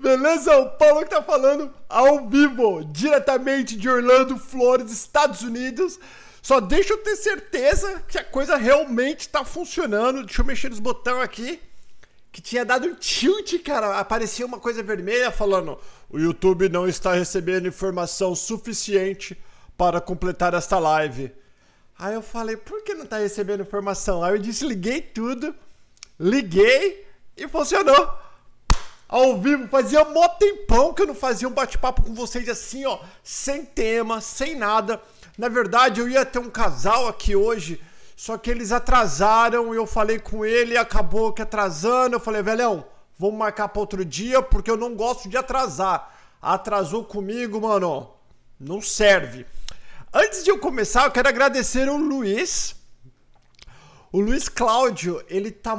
Beleza? O Paulo que tá falando ao vivo, diretamente de Orlando, Flores, Estados Unidos. Só deixa eu ter certeza que a coisa realmente tá funcionando. Deixa eu mexer nos botões aqui. Que tinha dado um tilt, cara. Aparecia uma coisa vermelha falando: o YouTube não está recebendo informação suficiente para completar esta live. Aí eu falei: por que não tá recebendo informação? Aí eu desliguei tudo, liguei e funcionou ao vivo. Fazia mó tempão que eu não fazia um bate-papo com vocês assim, ó, sem tema, sem nada. Na verdade, eu ia ter um casal aqui hoje, só que eles atrasaram. Eu falei com ele, acabou que atrasando. Eu falei, velhão, vamos marcar para outro dia, porque eu não gosto de atrasar. Atrasou comigo, mano, não serve. Antes de eu começar, eu quero agradecer o Luiz. O Luiz Cláudio, ele tá.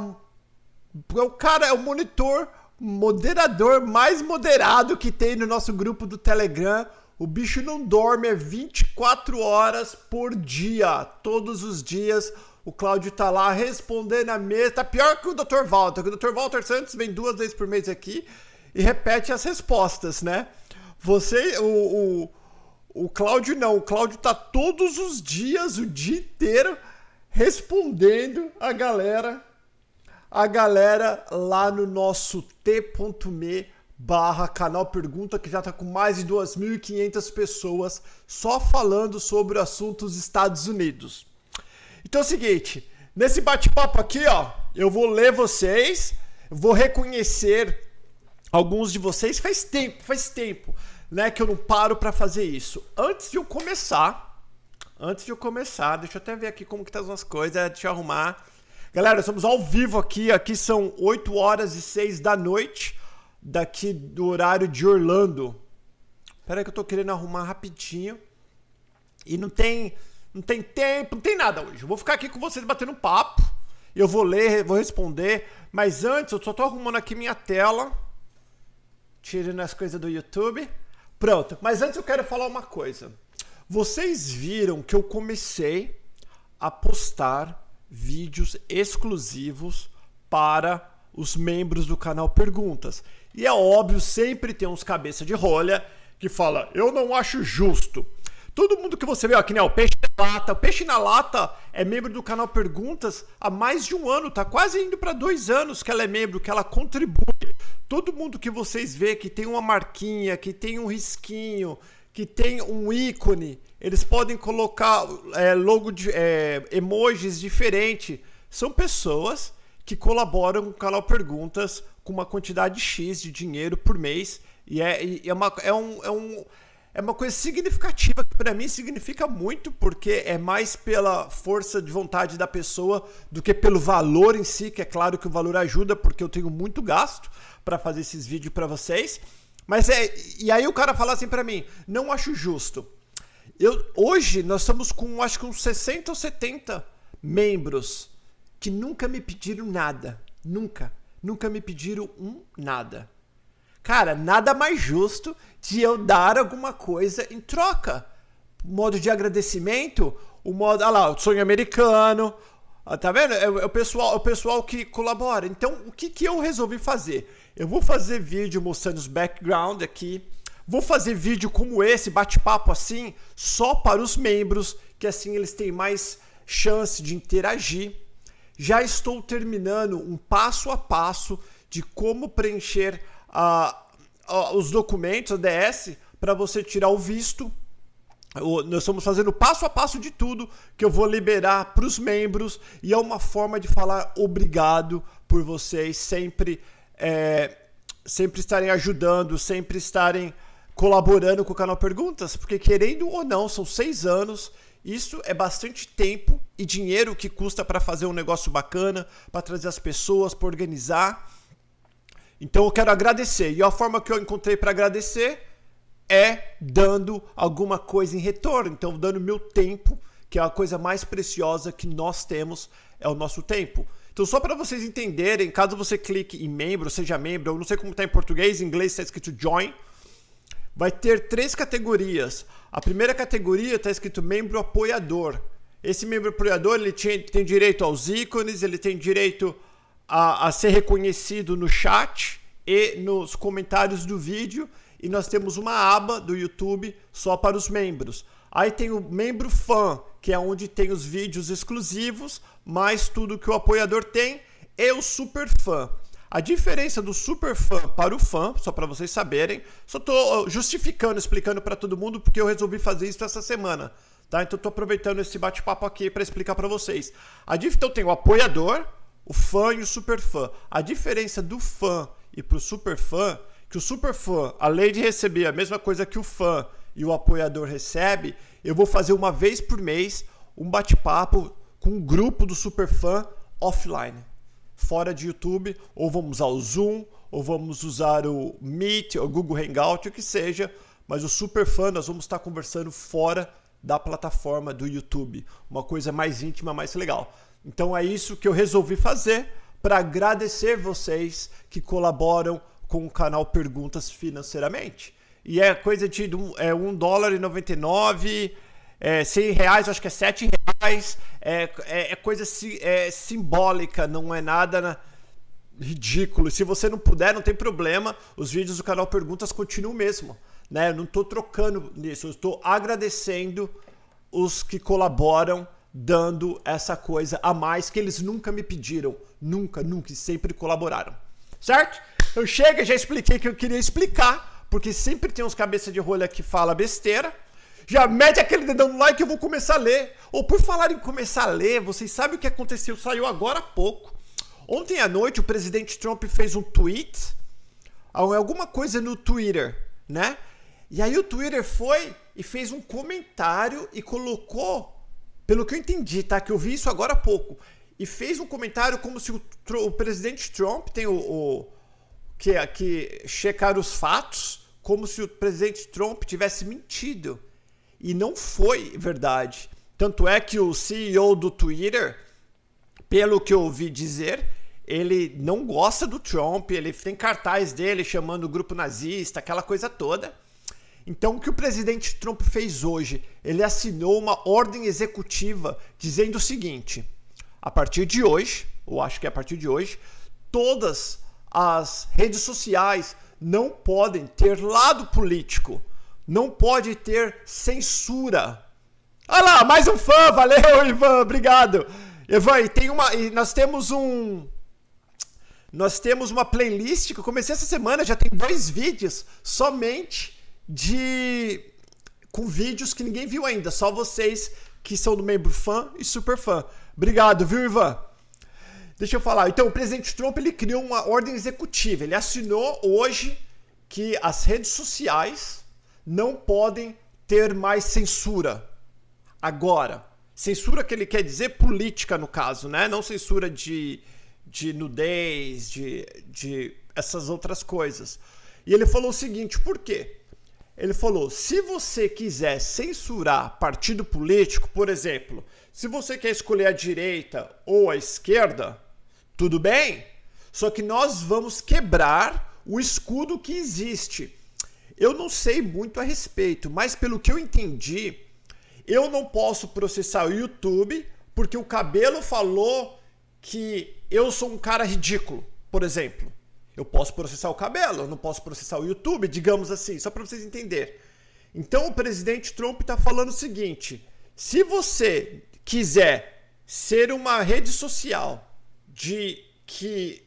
O cara é o monitor moderador mais moderado que tem no nosso grupo do Telegram. O bicho não dorme, é 24 horas por dia. Todos os dias o Cláudio tá lá respondendo a mesa. Tá pior que o Dr. Walter. O Dr. Walter Santos vem duas vezes por mês aqui e repete as respostas, né? Você, o, o, o Cláudio não. O Cláudio tá todos os dias, o dia inteiro, respondendo a galera a galera lá no nosso t.me barra canal Pergunta, que já está com mais de 2.500 pessoas só falando sobre assuntos Estados Unidos. Então é o seguinte, nesse bate-papo aqui, ó, eu vou ler vocês, vou reconhecer alguns de vocês. Faz tempo, faz tempo, né, que eu não paro para fazer isso. Antes de eu começar, antes de eu começar, deixa eu até ver aqui como que tá as coisas, deixa eu arrumar. Galera, estamos ao vivo aqui. Aqui são 8 horas e 6 da noite, daqui do horário de Orlando. Espera que eu tô querendo arrumar rapidinho. E não tem, não tem tempo, não tem nada hoje. Eu vou ficar aqui com vocês batendo papo. Eu vou ler, vou responder. Mas antes, eu só tô arrumando aqui minha tela. Tirando as coisas do YouTube. Pronto. Mas antes eu quero falar uma coisa. Vocês viram que eu comecei a postar vídeos exclusivos para os membros do canal Perguntas. E é óbvio, sempre tem uns cabeça de rolha que fala: "Eu não acho justo". Todo mundo que você vê aqui, né, o Peixe na Lata, o Peixe na Lata é membro do canal Perguntas há mais de um ano, tá quase indo para dois anos que ela é membro, que ela contribui. Todo mundo que vocês vê que tem uma marquinha, que tem um risquinho, que tem um ícone, eles podem colocar é, logo de é, emojis diferentes. São pessoas que colaboram com o canal Perguntas com uma quantidade X de dinheiro por mês. E é, e é, uma, é, um, é, um, é uma coisa significativa, que para mim significa muito, porque é mais pela força de vontade da pessoa do que pelo valor em si, que é claro que o valor ajuda, porque eu tenho muito gasto para fazer esses vídeos para vocês. Mas é. E aí o cara fala assim para mim: não acho justo. Eu, hoje nós estamos com acho que uns 60 ou 70 membros que nunca me pediram nada. Nunca. Nunca me pediram um nada. Cara, nada mais justo de eu dar alguma coisa em troca. Modo de agradecimento, o modo. Olha lá, o sonho americano. Tá vendo? É, é, o pessoal, é o pessoal que colabora. Então, o que, que eu resolvi fazer? Eu vou fazer vídeo mostrando os background aqui. Vou fazer vídeo como esse, bate-papo assim, só para os membros, que assim eles têm mais chance de interagir. Já estou terminando um passo a passo de como preencher uh, uh, os documentos, a DS, para você tirar o visto. Nós estamos fazendo passo a passo de tudo que eu vou liberar para os membros e é uma forma de falar obrigado por vocês sempre é, sempre estarem ajudando, sempre estarem colaborando com o canal Perguntas, porque querendo ou não, são seis anos. Isso é bastante tempo e dinheiro que custa para fazer um negócio bacana, para trazer as pessoas, para organizar. Então eu quero agradecer. E a forma que eu encontrei para agradecer é dando alguma coisa em retorno. Então, dando meu tempo, que é a coisa mais preciosa que nós temos, é o nosso tempo. Então, só para vocês entenderem, caso você clique em membro, seja membro, eu não sei como está em português, em inglês está escrito join, vai ter três categorias. A primeira categoria está escrito membro apoiador. Esse membro apoiador ele tem, direito aos ícones, ele tem direito a, a ser reconhecido no chat e nos comentários do vídeo. E nós temos uma aba do YouTube só para os membros. Aí tem o membro fã, que é onde tem os vídeos exclusivos, mais tudo que o apoiador tem, e o super fã. A diferença do super fã para o fã, só para vocês saberem, só estou justificando, explicando para todo mundo porque eu resolvi fazer isso essa semana, tá? Então estou aproveitando esse bate-papo aqui para explicar para vocês. A então tem o apoiador, o fã e o super fã. A diferença do fã e para o super fã, que o super fã, além de receber a mesma coisa que o fã e o apoiador recebe, eu vou fazer uma vez por mês um bate-papo com um grupo do super fã offline fora de YouTube, ou vamos usar o Zoom, ou vamos usar o Meet, ou Google Hangout, o que seja, mas o super fã nós vamos estar conversando fora da plataforma do YouTube, uma coisa mais íntima, mais legal. Então é isso que eu resolvi fazer para agradecer vocês que colaboram com o canal Perguntas financeiramente. E é coisa de é, 1 dólar e 99 é, 100 reais, acho que é 7 reais, é, é, é coisa é, simbólica, não é nada na, ridículo. Se você não puder, não tem problema, os vídeos do canal Perguntas continuam mesmo. Né? Eu não estou trocando nisso, eu estou agradecendo os que colaboram dando essa coisa a mais que eles nunca me pediram. Nunca, nunca, e sempre colaboraram. Certo? Eu chego, já expliquei que eu queria explicar, porque sempre tem uns cabeça de rolha que fala besteira. Já mete aquele dedão no like e eu vou começar a ler. Ou por falar em começar a ler, vocês sabem o que aconteceu? Saiu agora há pouco. Ontem à noite o presidente Trump fez um tweet, alguma coisa no Twitter, né? E aí o Twitter foi e fez um comentário e colocou, pelo que eu entendi, tá? Que eu vi isso agora há pouco. E fez um comentário como se o, o presidente Trump tem o, o que, que checar os fatos, como se o presidente Trump tivesse mentido. E não foi verdade. Tanto é que o CEO do Twitter, pelo que eu ouvi dizer, ele não gosta do Trump, ele tem cartaz dele chamando o grupo nazista, aquela coisa toda. Então, o que o presidente Trump fez hoje? Ele assinou uma ordem executiva dizendo o seguinte: a partir de hoje, ou acho que é a partir de hoje, todas as redes sociais não podem ter lado político não pode ter censura. Olha lá, mais um fã, valeu, Ivan, obrigado. Ivan, e tem uma, e nós temos um, nós temos uma playlist que eu comecei essa semana, já tem dois vídeos somente de com vídeos que ninguém viu ainda, só vocês que são do membro fã e super fã. Obrigado, viu, Ivan? Deixa eu falar. Então, o presidente Trump ele criou uma ordem executiva. Ele assinou hoje que as redes sociais não podem ter mais censura. Agora, censura que ele quer dizer política no caso, né? Não censura de, de nudez, de, de essas outras coisas. E ele falou o seguinte: por quê? Ele falou: se você quiser censurar partido político, por exemplo, se você quer escolher a direita ou a esquerda, tudo bem, só que nós vamos quebrar o escudo que existe. Eu não sei muito a respeito, mas pelo que eu entendi, eu não posso processar o YouTube porque o cabelo falou que eu sou um cara ridículo, por exemplo. Eu posso processar o cabelo, eu não posso processar o YouTube, digamos assim, só para vocês entenderem. Então o presidente Trump está falando o seguinte: se você quiser ser uma rede social de que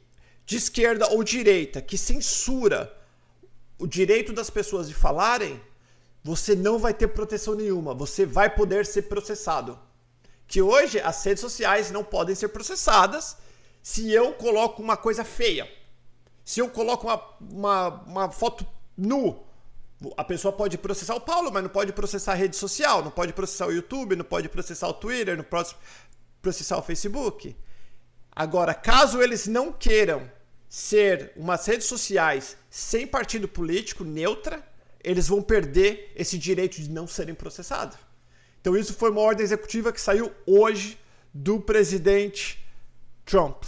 de esquerda ou direita que censura o direito das pessoas de falarem, você não vai ter proteção nenhuma. Você vai poder ser processado. Que hoje as redes sociais não podem ser processadas se eu coloco uma coisa feia. Se eu coloco uma, uma, uma foto nu, a pessoa pode processar o Paulo, mas não pode processar a rede social, não pode processar o YouTube, não pode processar o Twitter, não pode processar o Facebook. Agora, caso eles não queiram ser umas redes sociais sem partido político, neutra, eles vão perder esse direito de não serem processados. Então isso foi uma ordem executiva que saiu hoje do presidente Trump,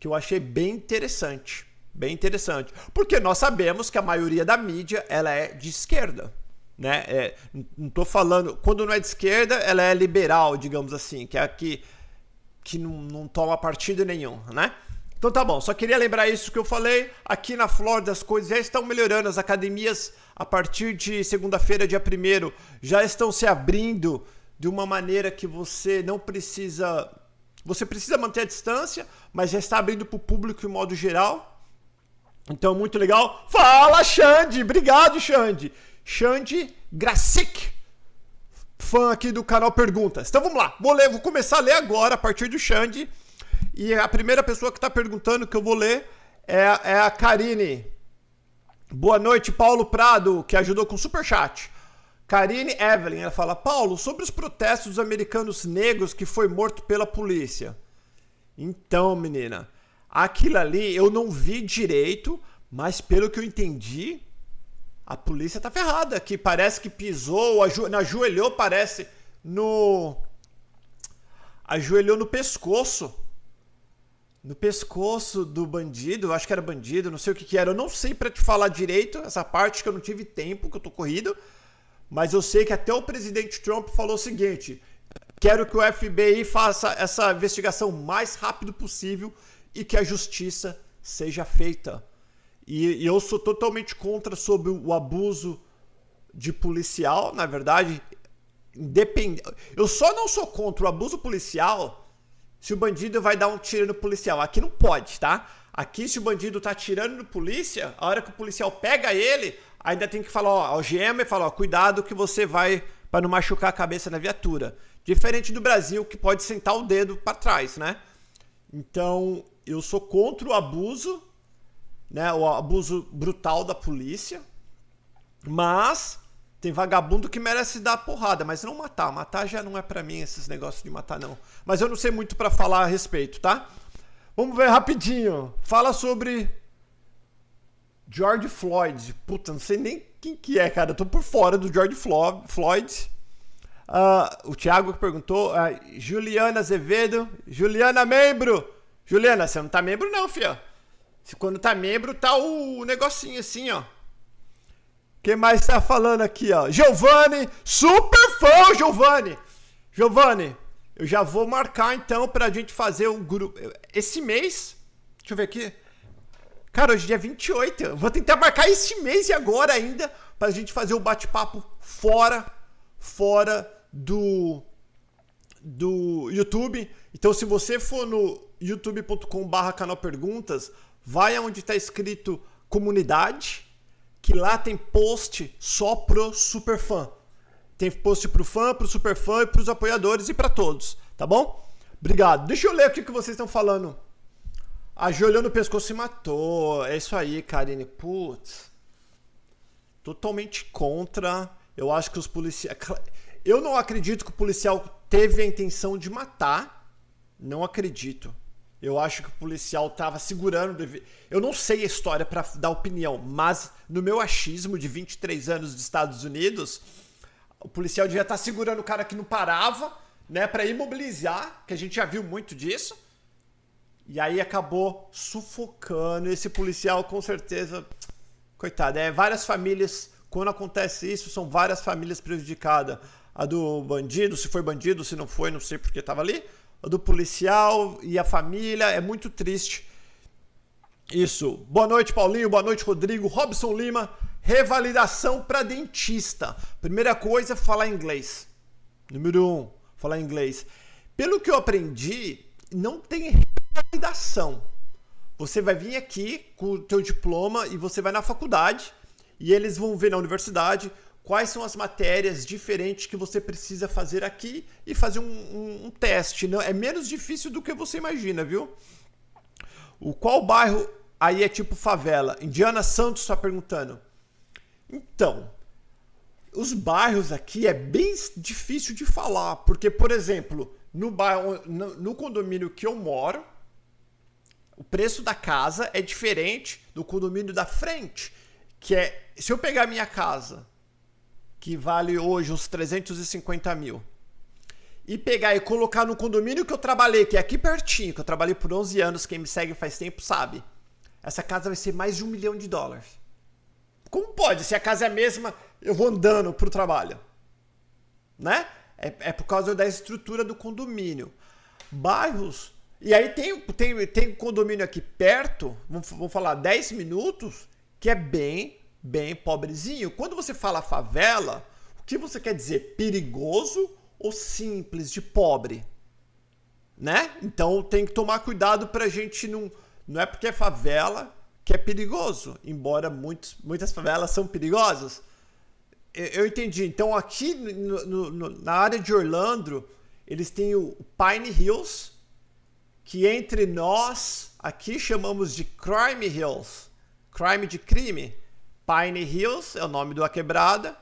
que eu achei bem interessante, bem interessante, porque nós sabemos que a maioria da mídia ela é de esquerda, né? É, não estou falando quando não é de esquerda, ela é liberal, digamos assim, que é a que que não, não toma partido nenhum, né? Então tá bom, só queria lembrar isso que eu falei. Aqui na Flórida as coisas já estão melhorando. As academias, a partir de segunda-feira, dia 1 já estão se abrindo de uma maneira que você não precisa. Você precisa manter a distância, mas já está abrindo para o público em modo geral. Então, muito legal. Fala, Xande! Obrigado, Xande! Xande Gracic, fã aqui do canal Perguntas. Então vamos lá, vou, ler, vou começar a ler agora a partir do Xande. E a primeira pessoa que está perguntando que eu vou ler é, é a Karine. Boa noite, Paulo Prado, que ajudou com super chat. Karine Evelyn, ela fala: Paulo, sobre os protestos dos americanos negros que foi morto pela polícia. Então, menina, aquilo ali eu não vi direito, mas pelo que eu entendi, a polícia tá ferrada. Que parece que pisou, ajoelhou, parece, no. Ajoelhou no pescoço no pescoço do bandido, acho que era bandido, não sei o que, que era. Eu não sei para te falar direito essa parte que eu não tive tempo, que eu tô corrido, mas eu sei que até o presidente Trump falou o seguinte: quero que o FBI faça essa investigação o mais rápido possível e que a justiça seja feita. E, e eu sou totalmente contra sobre o abuso de policial, na verdade, independente. Eu só não sou contra o abuso policial se o bandido vai dar um tiro no policial. Aqui não pode, tá? Aqui, se o bandido tá tirando no polícia, a hora que o policial pega ele, ainda tem que falar, ó, algema e falar, ó, cuidado que você vai para não machucar a cabeça na viatura. Diferente do Brasil, que pode sentar o dedo para trás, né? Então, eu sou contra o abuso, né? O abuso brutal da polícia. Mas tem vagabundo que merece dar porrada, mas não matar. Matar já não é para mim esses negócios de matar, não. Mas eu não sei muito para falar a respeito, tá? Vamos ver rapidinho. Fala sobre George Floyd. Puta, não sei nem quem que é, cara. Eu tô por fora do George Floyd. Uh, o Thiago que perguntou. Uh, Juliana Azevedo. Juliana, membro. Juliana, você não tá membro não, fia. Se quando tá membro, tá o negocinho assim, ó. Quem mais está falando aqui, ó? Giovanni, super fã, Giovanni. Giovanni, eu já vou marcar então pra gente fazer um grupo. Esse mês, deixa eu ver aqui. Cara, hoje é dia 28. Eu vou tentar marcar esse mês e agora ainda pra gente fazer o um bate-papo fora, fora do do YouTube. Então, se você for no youtube.com/barra canal perguntas, vai aonde está escrito comunidade que lá tem post só pro super fã. Tem post pro fã, pro super fã e pros apoiadores e para todos, tá bom? Obrigado. Deixa eu ler o que vocês estão falando. Ajoelhou no pescoço e matou. É isso aí, Karine. Putz. Totalmente contra. Eu acho que os policiais. Eu não acredito que o policial teve a intenção de matar. Não acredito. Eu acho que o policial estava segurando. Eu não sei a história para dar opinião, mas no meu achismo de 23 anos dos Estados Unidos, o policial devia estar tá segurando o cara que não parava, né, para imobilizar, que a gente já viu muito disso. E aí acabou sufocando esse policial, com certeza. Coitado, é várias famílias. Quando acontece isso, são várias famílias prejudicadas. A do bandido, se foi bandido, se não foi, não sei porque estava ali do policial e a família. É muito triste. Isso. Boa noite, Paulinho. Boa noite, Rodrigo. Robson Lima. Revalidação para dentista. Primeira coisa, falar inglês. Número um, falar inglês. Pelo que eu aprendi, não tem revalidação. Você vai vir aqui com o teu diploma e você vai na faculdade e eles vão ver na universidade quais são as matérias diferentes que você precisa fazer aqui e fazer um, um, um teste. Não, é menos difícil do que você imagina, viu? O qual bairro aí é tipo favela? Indiana Santos está perguntando. Então, os bairros aqui é bem difícil de falar, porque, por exemplo, no, bairro, no, no condomínio que eu moro, o preço da casa é diferente do condomínio da frente. Que é, se eu pegar minha casa que vale hoje uns 350 mil, e pegar e colocar no condomínio que eu trabalhei, que é aqui pertinho, que eu trabalhei por 11 anos, quem me segue faz tempo sabe, essa casa vai ser mais de um milhão de dólares. Como pode? Se a casa é a mesma, eu vou andando pro trabalho. Né? É, é por causa da estrutura do condomínio. Bairros E aí tem, tem, tem condomínio aqui perto, vamos, vamos falar 10 minutos, que é bem, bem pobrezinho. Quando você fala favela, o que você quer dizer? Perigoso ou simples de pobre? Né? Então tem que tomar cuidado pra gente não. Não é porque é favela que é perigoso, embora muitos, muitas favelas são perigosas. Eu, entendi. Então aqui no, no, na área de Orlando, eles têm o Pine Hills, que entre nós aqui chamamos de Crime Hills. Crime de crime. Pine Hills é o nome da quebrada.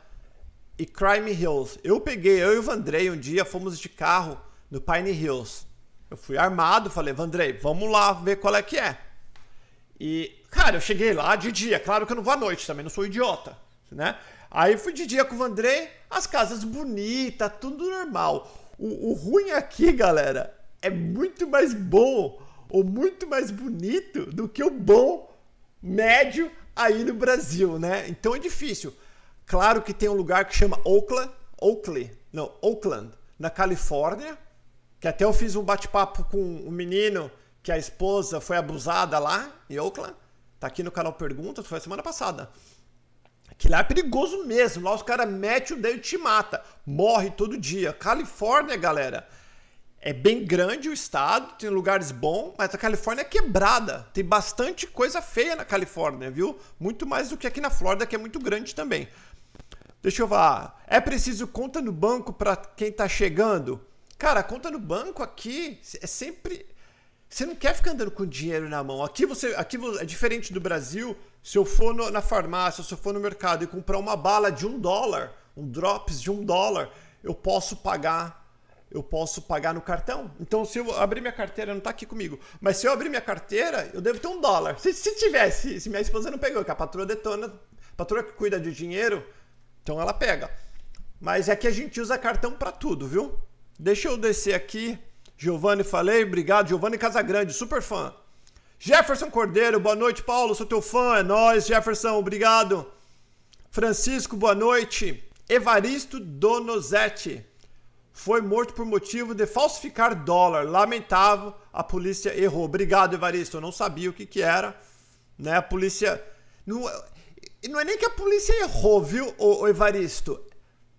E Crime Hills. Eu peguei, eu e o Vandrei um dia fomos de carro no Pine Hills. Eu fui armado, falei, Vandrei, vamos lá ver qual é que é. E, cara, eu cheguei lá de dia. Claro que eu não vou à noite também, não sou idiota, né? Aí fui de dia com o Vandrei, as casas bonitas, tudo normal. O, o ruim aqui, galera, é muito mais bom ou muito mais bonito do que o bom médio aí no Brasil, né? Então é difícil. Claro que tem um lugar que chama Oakland, Oakley, não, Oakland, na Califórnia, que até eu fiz um bate-papo com um menino que a esposa foi abusada lá em Oakland. Tá aqui no canal Perguntas, foi semana passada. Que lá é perigoso mesmo. Lá os caras metem o dedo e te mata. Morre todo dia. Califórnia, galera, é bem grande o estado, tem lugares bons, mas a Califórnia é quebrada. Tem bastante coisa feia na Califórnia, viu? Muito mais do que aqui na Flórida, que é muito grande também. Deixa eu falar. É preciso conta no banco para quem tá chegando? Cara, conta no banco aqui é sempre. Você não quer ficar andando com dinheiro na mão. Aqui você, aqui é diferente do Brasil. Se eu for no, na farmácia, se eu for no mercado e comprar uma bala de um dólar, um drops de um dólar, eu posso pagar eu posso pagar no cartão. Então, se eu abrir minha carteira, não está aqui comigo, mas se eu abrir minha carteira, eu devo ter um dólar. Se, se tivesse, se minha esposa não pegou, que a patroa detona, a patroa que cuida de dinheiro, então ela pega. Mas é que a gente usa cartão para tudo, viu? Deixa eu descer aqui. Giovanni, falei, obrigado. Giovanni Casagrande, super fã. Jefferson Cordeiro, boa noite, Paulo, sou teu fã, é nóis, Jefferson, obrigado. Francisco, boa noite. Evaristo Donozete, foi morto por motivo de falsificar dólar. Lamentável, a polícia errou. Obrigado, Evaristo. Eu não sabia o que, que era. Né? A polícia. Não, não é nem que a polícia errou, viu, o, Evaristo?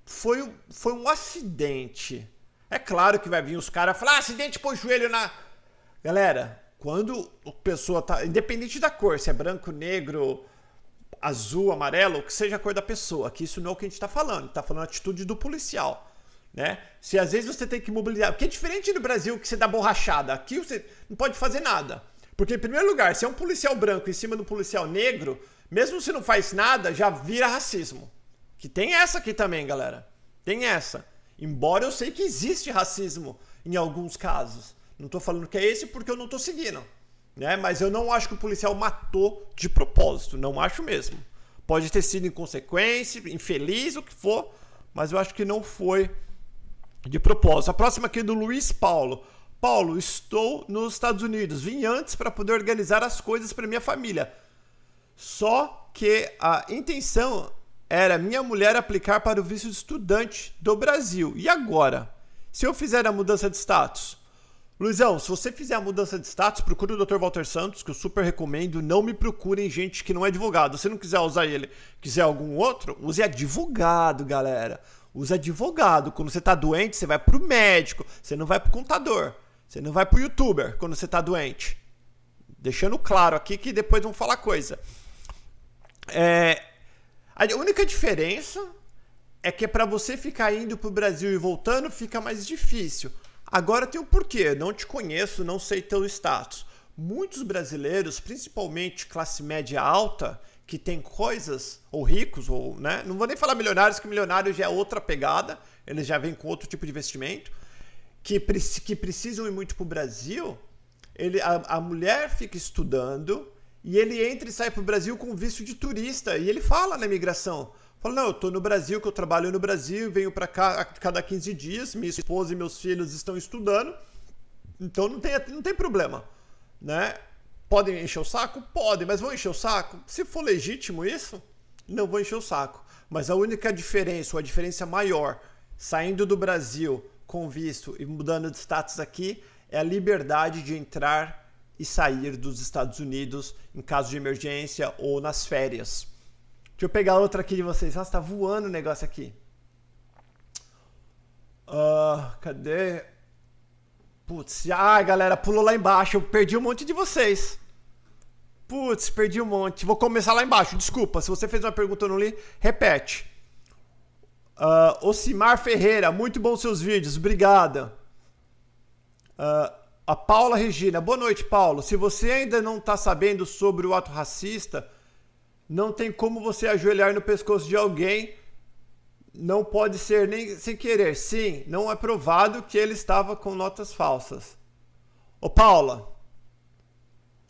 Foi, foi um acidente. É claro que vai vir os caras falar: ah, acidente pôs joelho na. Galera, quando a pessoa tá. Independente da cor, se é branco, negro, azul, amarelo, que seja a cor da pessoa, que isso não é o que a gente tá falando. Tá falando a atitude do policial né? Se às vezes você tem que mobilizar, porque é diferente do Brasil que você dá borrachada, aqui você não pode fazer nada. Porque em primeiro lugar, se é um policial branco em cima do policial negro, mesmo se não faz nada, já vira racismo. Que tem essa aqui também, galera. Tem essa. Embora eu sei que existe racismo em alguns casos. Não tô falando que é esse porque eu não tô seguindo, né? Mas eu não acho que o policial matou de propósito, não acho mesmo. Pode ter sido inconsequência, infeliz, o que for, mas eu acho que não foi de propósito. A próxima aqui é do Luiz Paulo. Paulo, estou nos Estados Unidos. Vim antes para poder organizar as coisas para minha família. Só que a intenção era minha mulher aplicar para o visto de estudante do Brasil. E agora? Se eu fizer a mudança de status? Luizão, se você fizer a mudança de status, procure o Dr. Walter Santos, que eu super recomendo. Não me procurem gente que não é advogado. Se não quiser usar ele, quiser algum outro, use advogado, galera usa advogado. Quando você está doente, você vai para o médico, você não vai para o contador, você não vai para o youtuber quando você está doente. Deixando claro aqui que depois vão falar coisa. É, a única diferença é que para você ficar indo para o Brasil e voltando fica mais difícil. Agora tem um porquê. Não te conheço, não sei teu status. Muitos brasileiros, principalmente classe média alta, que tem coisas, ou ricos, ou, né? Não vou nem falar milionários, que milionários já é outra pegada, eles já vêm com outro tipo de investimento, que, que precisam ir muito para o Brasil, ele, a, a mulher fica estudando e ele entra e sai para o Brasil com visto de turista. E ele fala na imigração: fala, não, eu estou no Brasil, que eu trabalho no Brasil, venho para cá a cada 15 dias, minha esposa e meus filhos estão estudando, então não tem, não tem problema. Né? Podem encher o saco? Podem, mas vão encher o saco? Se for legítimo isso, não vão encher o saco. Mas a única diferença, ou a diferença maior, saindo do Brasil com visto e mudando de status aqui, é a liberdade de entrar e sair dos Estados Unidos em caso de emergência ou nas férias. Deixa eu pegar outra aqui de vocês. Nossa, tá voando o negócio aqui. Uh, cadê? Putz, ai galera, pulou lá embaixo. Eu perdi um monte de vocês. Putz, perdi um monte. Vou começar lá embaixo. Desculpa, se você fez uma pergunta eu não li, repete. Uh, Ocimar Ferreira, muito bom seus vídeos, obrigada. Uh, a Paula Regina, boa noite, Paulo. Se você ainda não está sabendo sobre o ato racista, não tem como você ajoelhar no pescoço de alguém não pode ser nem sem querer. Sim, não é provado que ele estava com notas falsas. Ô Paula,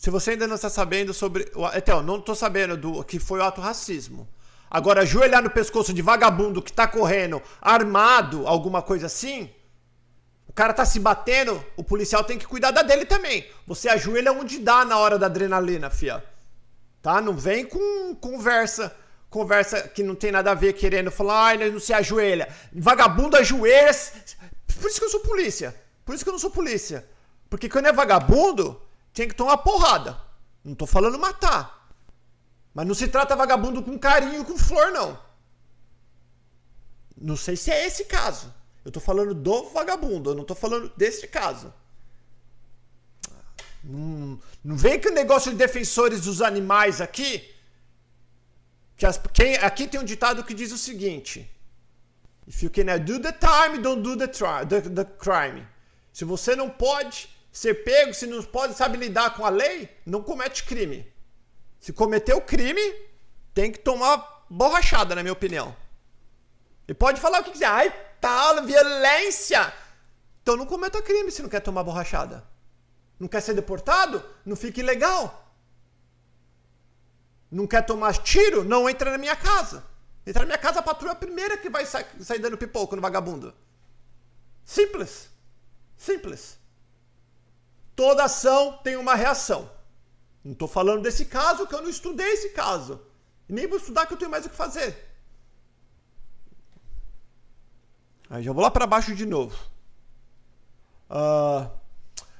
se você ainda não está sabendo sobre. Então, não estou sabendo do que foi o ato racismo. Agora, ajoelhar no pescoço de vagabundo que está correndo armado, alguma coisa assim. O cara tá se batendo, o policial tem que cuidar da dele também. Você ajoelha onde dá na hora da adrenalina, fia. Tá? Não vem com conversa conversa que não tem nada a ver, querendo falar, ai, não se ajoelha. Vagabundo ajoelha. Por isso que eu sou polícia. Por isso que eu não sou polícia. Porque quando é vagabundo, tem que tomar porrada. Não tô falando matar. Mas não se trata vagabundo com carinho, com flor, não. Não sei se é esse caso. Eu tô falando do vagabundo, eu não tô falando desse caso. Não, não vem com o negócio de defensores dos animais aqui que as, quem, aqui tem um ditado que diz o seguinte: If you cannot do the time, don't do the, the, the crime. Se você não pode ser pego, se não pode saber lidar com a lei, não comete crime. Se cometeu crime, tem que tomar borrachada, na minha opinião. E pode falar o que quiser. Ai, Paulo, violência! Então não cometa crime se não quer tomar borrachada. Não quer ser deportado? Não fique ilegal. Não quer tomar tiro? Não entra na minha casa. Entra na minha casa, a patrulha é a primeira que vai sa sair dando pipoco no vagabundo. Simples. Simples. Toda ação tem uma reação. Não estou falando desse caso, que eu não estudei esse caso. Nem vou estudar, que eu tenho mais o que fazer. Aí já vou lá para baixo de novo. Uh,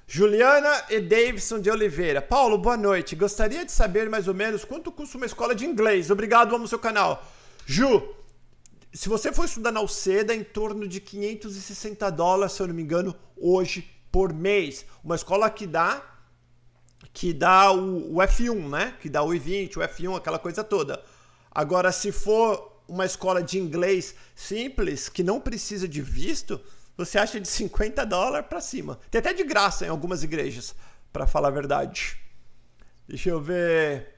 Juliana e Davidson de Oliveira. Paulo, boa noite. Gostaria de saber mais ou menos quanto custa uma escola de inglês. Obrigado, amo seu canal. Ju, se você for estudar na Alceda, em torno de 560 dólares, se eu não me engano, hoje por mês. Uma escola que dá que dá o, o F1, né? Que dá o I20, o F1, aquela coisa toda. Agora, se for uma escola de inglês simples, que não precisa de visto, você acha de 50 dólares para cima. Tem até de graça em algumas igrejas, para falar a verdade. Deixa eu ver.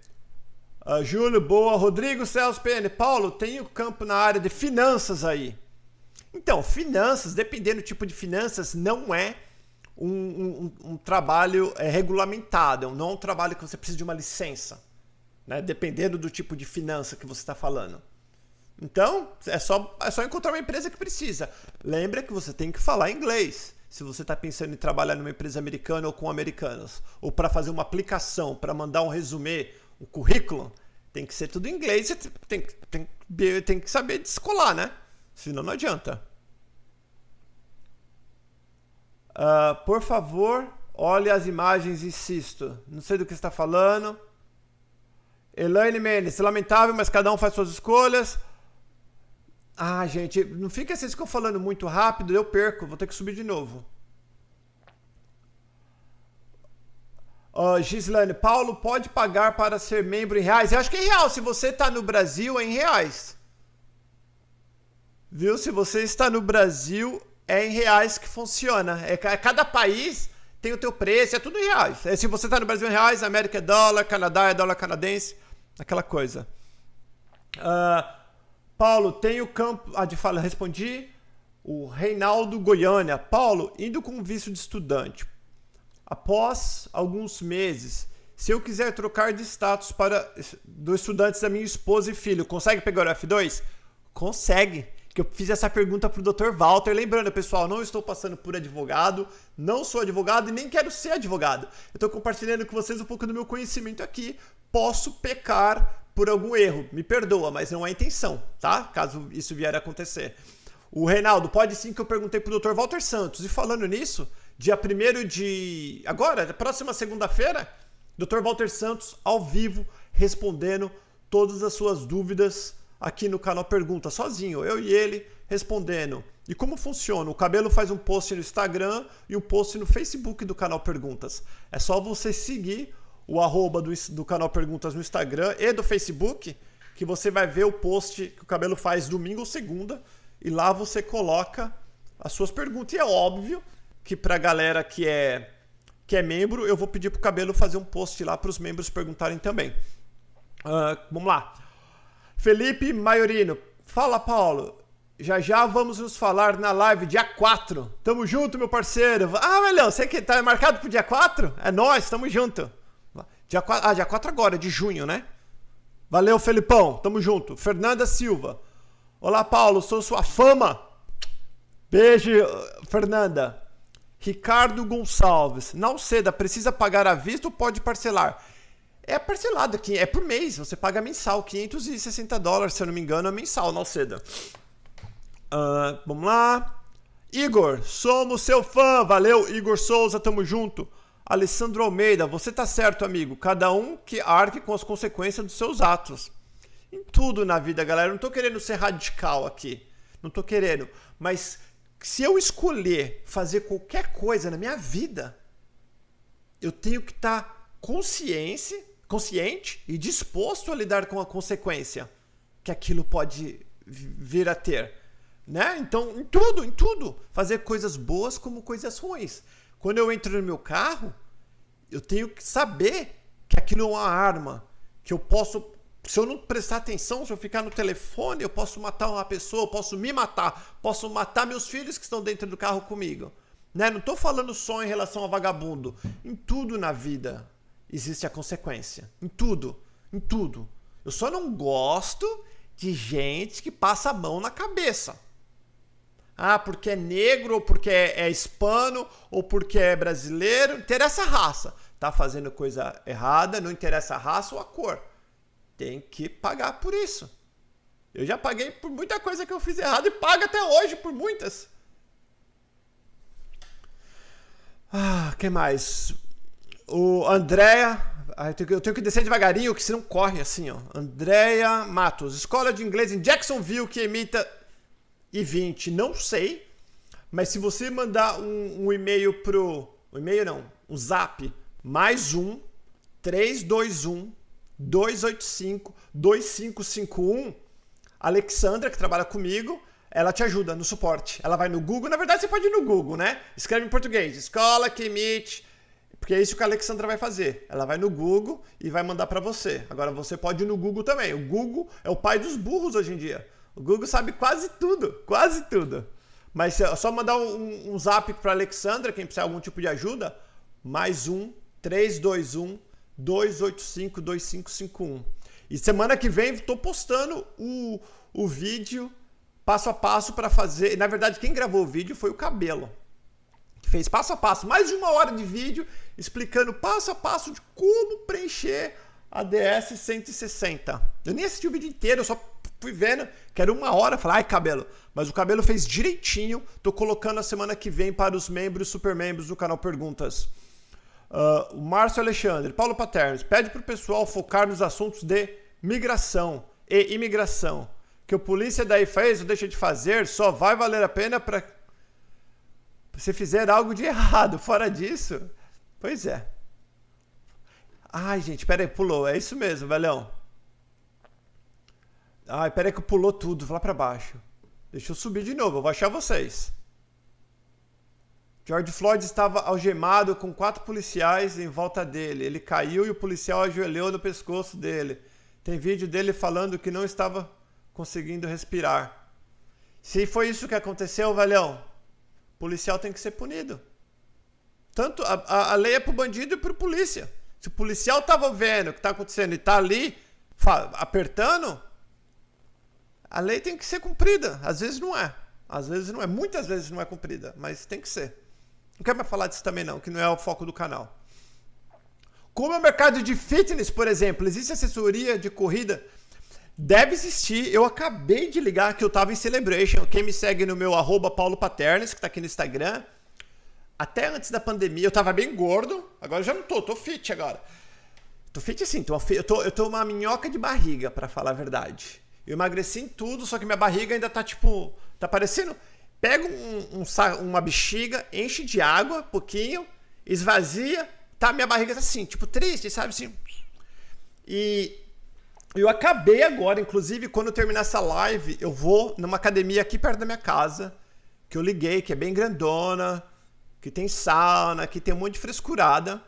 Uh, Júlio, boa. Rodrigo Celso PN. Paulo, tem o campo na área de finanças aí. Então, finanças, dependendo do tipo de finanças, não é um, um, um trabalho é, regulamentado, não é um trabalho que você precisa de uma licença, né? dependendo do tipo de finança que você está falando. Então, é só, é só encontrar uma empresa que precisa. Lembra que você tem que falar inglês. Se você está pensando em trabalhar numa empresa americana ou com americanos, ou para fazer uma aplicação, para mandar um resumê, um currículo, tem que ser tudo em inglês. Você tem, tem, tem que saber descolar, né? Senão não adianta. Uh, por favor, olhe as imagens, insisto. Não sei do que está falando. Elaine Mendes, lamentável, mas cada um faz suas escolhas. Ah, gente, não fica vocês ficam falando muito rápido, eu perco, vou ter que subir de novo. Uh, Gislane, Paulo pode pagar para ser membro em reais? Eu acho que é real. Se você está no Brasil, é em reais. Viu? Se você está no Brasil, é em reais que funciona. É, cada país tem o teu preço, é tudo em reais. É, se você está no Brasil, em reais, América é dólar, Canadá é dólar canadense, aquela coisa. Uh, Paulo, tem o campo. Ah, de fala, respondi. O Reinaldo Goiânia. Paulo, indo com visto de estudante. Após alguns meses, se eu quiser trocar de status para dos estudantes da minha esposa e filho, consegue pegar o F2? Consegue. Que eu fiz essa pergunta para o Dr. Walter. Lembrando, pessoal, não estou passando por advogado, não sou advogado e nem quero ser advogado. Eu estou compartilhando com vocês um pouco do meu conhecimento aqui. Posso pecar por algum erro. Me perdoa, mas não é intenção, tá? Caso isso vier a acontecer. O Reinaldo, pode sim que eu perguntei pro Dr. Walter Santos. E falando nisso, dia 1 de. Agora, próxima segunda-feira, Dr. Walter Santos ao vivo respondendo todas as suas dúvidas aqui no canal Pergunta, sozinho, eu e ele respondendo. E como funciona? O Cabelo faz um post no Instagram e um post no Facebook do canal Perguntas. É só você seguir o arroba do, do canal Perguntas no Instagram e do Facebook, que você vai ver o post que o Cabelo faz domingo ou segunda, e lá você coloca as suas perguntas. E é óbvio que para a galera que é que é membro, eu vou pedir pro Cabelo fazer um post lá para os membros perguntarem também. Uh, vamos lá. Felipe Maiorino. Fala, Paulo. Já já vamos nos falar na live dia 4. Tamo junto, meu parceiro. Ah, Melhão, você que tá marcado pro dia 4? É nós, tamo junto. Dia 4, ah, dia 4 agora, de junho, né? Valeu, Felipão. Tamo junto. Fernanda Silva. Olá, Paulo. Sou sua fama. Beijo, Fernanda. Ricardo Gonçalves. Não ceda, precisa pagar à vista ou pode parcelar? É parcelado aqui, é por mês. Você paga mensal, 560 dólares, se eu não me engano, é mensal, não ceda. Uh, vamos lá. Igor, somos seu fã. Valeu, Igor Souza, tamo junto. Alessandro Almeida, você tá certo, amigo. Cada um que arque com as consequências dos seus atos. Em tudo na vida, galera. Eu não tô querendo ser radical aqui. Não tô querendo. Mas se eu escolher fazer qualquer coisa na minha vida, eu tenho que estar tá consciente, consciente e disposto a lidar com a consequência que aquilo pode vir a ter, né? Então, em tudo, em tudo, fazer coisas boas como coisas ruins. Quando eu entro no meu carro, eu tenho que saber que aquilo é uma arma, que eu posso se eu não prestar atenção, se eu ficar no telefone, eu posso matar uma pessoa, eu posso me matar, posso matar meus filhos que estão dentro do carro comigo. Né? Não estou falando só em relação a vagabundo. Em tudo na vida existe a consequência. Em tudo. Em tudo. Eu só não gosto de gente que passa a mão na cabeça. Ah, porque é negro, ou porque é, é hispano, ou porque é brasileiro. Interessa a raça. Tá fazendo coisa errada, não interessa a raça ou a cor tem que pagar por isso. Eu já paguei por muita coisa que eu fiz errado e pago até hoje por muitas. Ah, que mais? O Andréa. Ah, eu tenho que descer devagarinho, que senão corre assim, ó. Andréa Matos. Escola de inglês em Jacksonville que emita I-20. Não sei. Mas se você mandar um, um e-mail pro. Um e-mail não. Um zap. Mais um. 321 285 2551. Alexandra, que trabalha comigo, ela te ajuda no suporte. Ela vai no Google, na verdade você pode ir no Google, né? Escreve em português, escola que emite, porque é isso que a Alexandra vai fazer. Ela vai no Google e vai mandar para você. Agora você pode ir no Google também. O Google é o pai dos burros hoje em dia. O Google sabe quase tudo, quase tudo. Mas é só mandar um, um zap para Alexandra, quem precisar de algum tipo de ajuda, mais um 321 285 2551. E semana que vem estou postando o, o vídeo passo a passo para fazer. Na verdade, quem gravou o vídeo foi o Cabelo. Fez passo a passo, mais de uma hora de vídeo explicando passo a passo de como preencher a DS 160. Eu nem assisti o vídeo inteiro, eu só fui vendo que era uma hora. Falei, ai, cabelo. Mas o cabelo fez direitinho. Tô colocando a semana que vem para os membros, super membros do canal Perguntas. Uh, o Márcio Alexandre, Paulo Paternes, pede para o pessoal focar nos assuntos de migração e imigração. Que o polícia daí fez ou deixa de fazer só vai valer a pena para se fizer algo de errado. Fora disso, pois é. Ai, gente, peraí, pulou. É isso mesmo, velhão. Ai, peraí que pulou tudo, lá para baixo. Deixa eu subir de novo, eu vou achar vocês. George Floyd estava algemado com quatro policiais em volta dele. Ele caiu e o policial ajoelhou no pescoço dele. Tem vídeo dele falando que não estava conseguindo respirar. Se foi isso que aconteceu, velhão, policial tem que ser punido. Tanto a, a, a lei é pro bandido e pro polícia. Se o policial estava vendo o que está acontecendo e está ali apertando, a lei tem que ser cumprida. Às vezes não é. Às vezes não é. Muitas vezes não é cumprida, mas tem que ser. Não quero mais falar disso também não, que não é o foco do canal. Como é o mercado de fitness, por exemplo, existe assessoria de corrida? Deve existir. Eu acabei de ligar que eu estava em Celebration. Quem me segue no meu arroba Paulo Paternes, que está aqui no Instagram, até antes da pandemia, eu tava bem gordo, agora eu já não tô, tô fit agora. Tô fit assim, tô, eu, tô, eu tô uma minhoca de barriga, para falar a verdade. Eu emagreci em tudo, só que minha barriga ainda tá tipo. Tá parecendo. Pega um, um, uma bexiga, enche de água, pouquinho, esvazia, tá? Minha barriga tá assim, tipo, triste, sabe assim. E eu acabei agora, inclusive, quando terminar essa live, eu vou numa academia aqui perto da minha casa, que eu liguei, que é bem grandona, que tem sauna, que tem um monte de frescurada.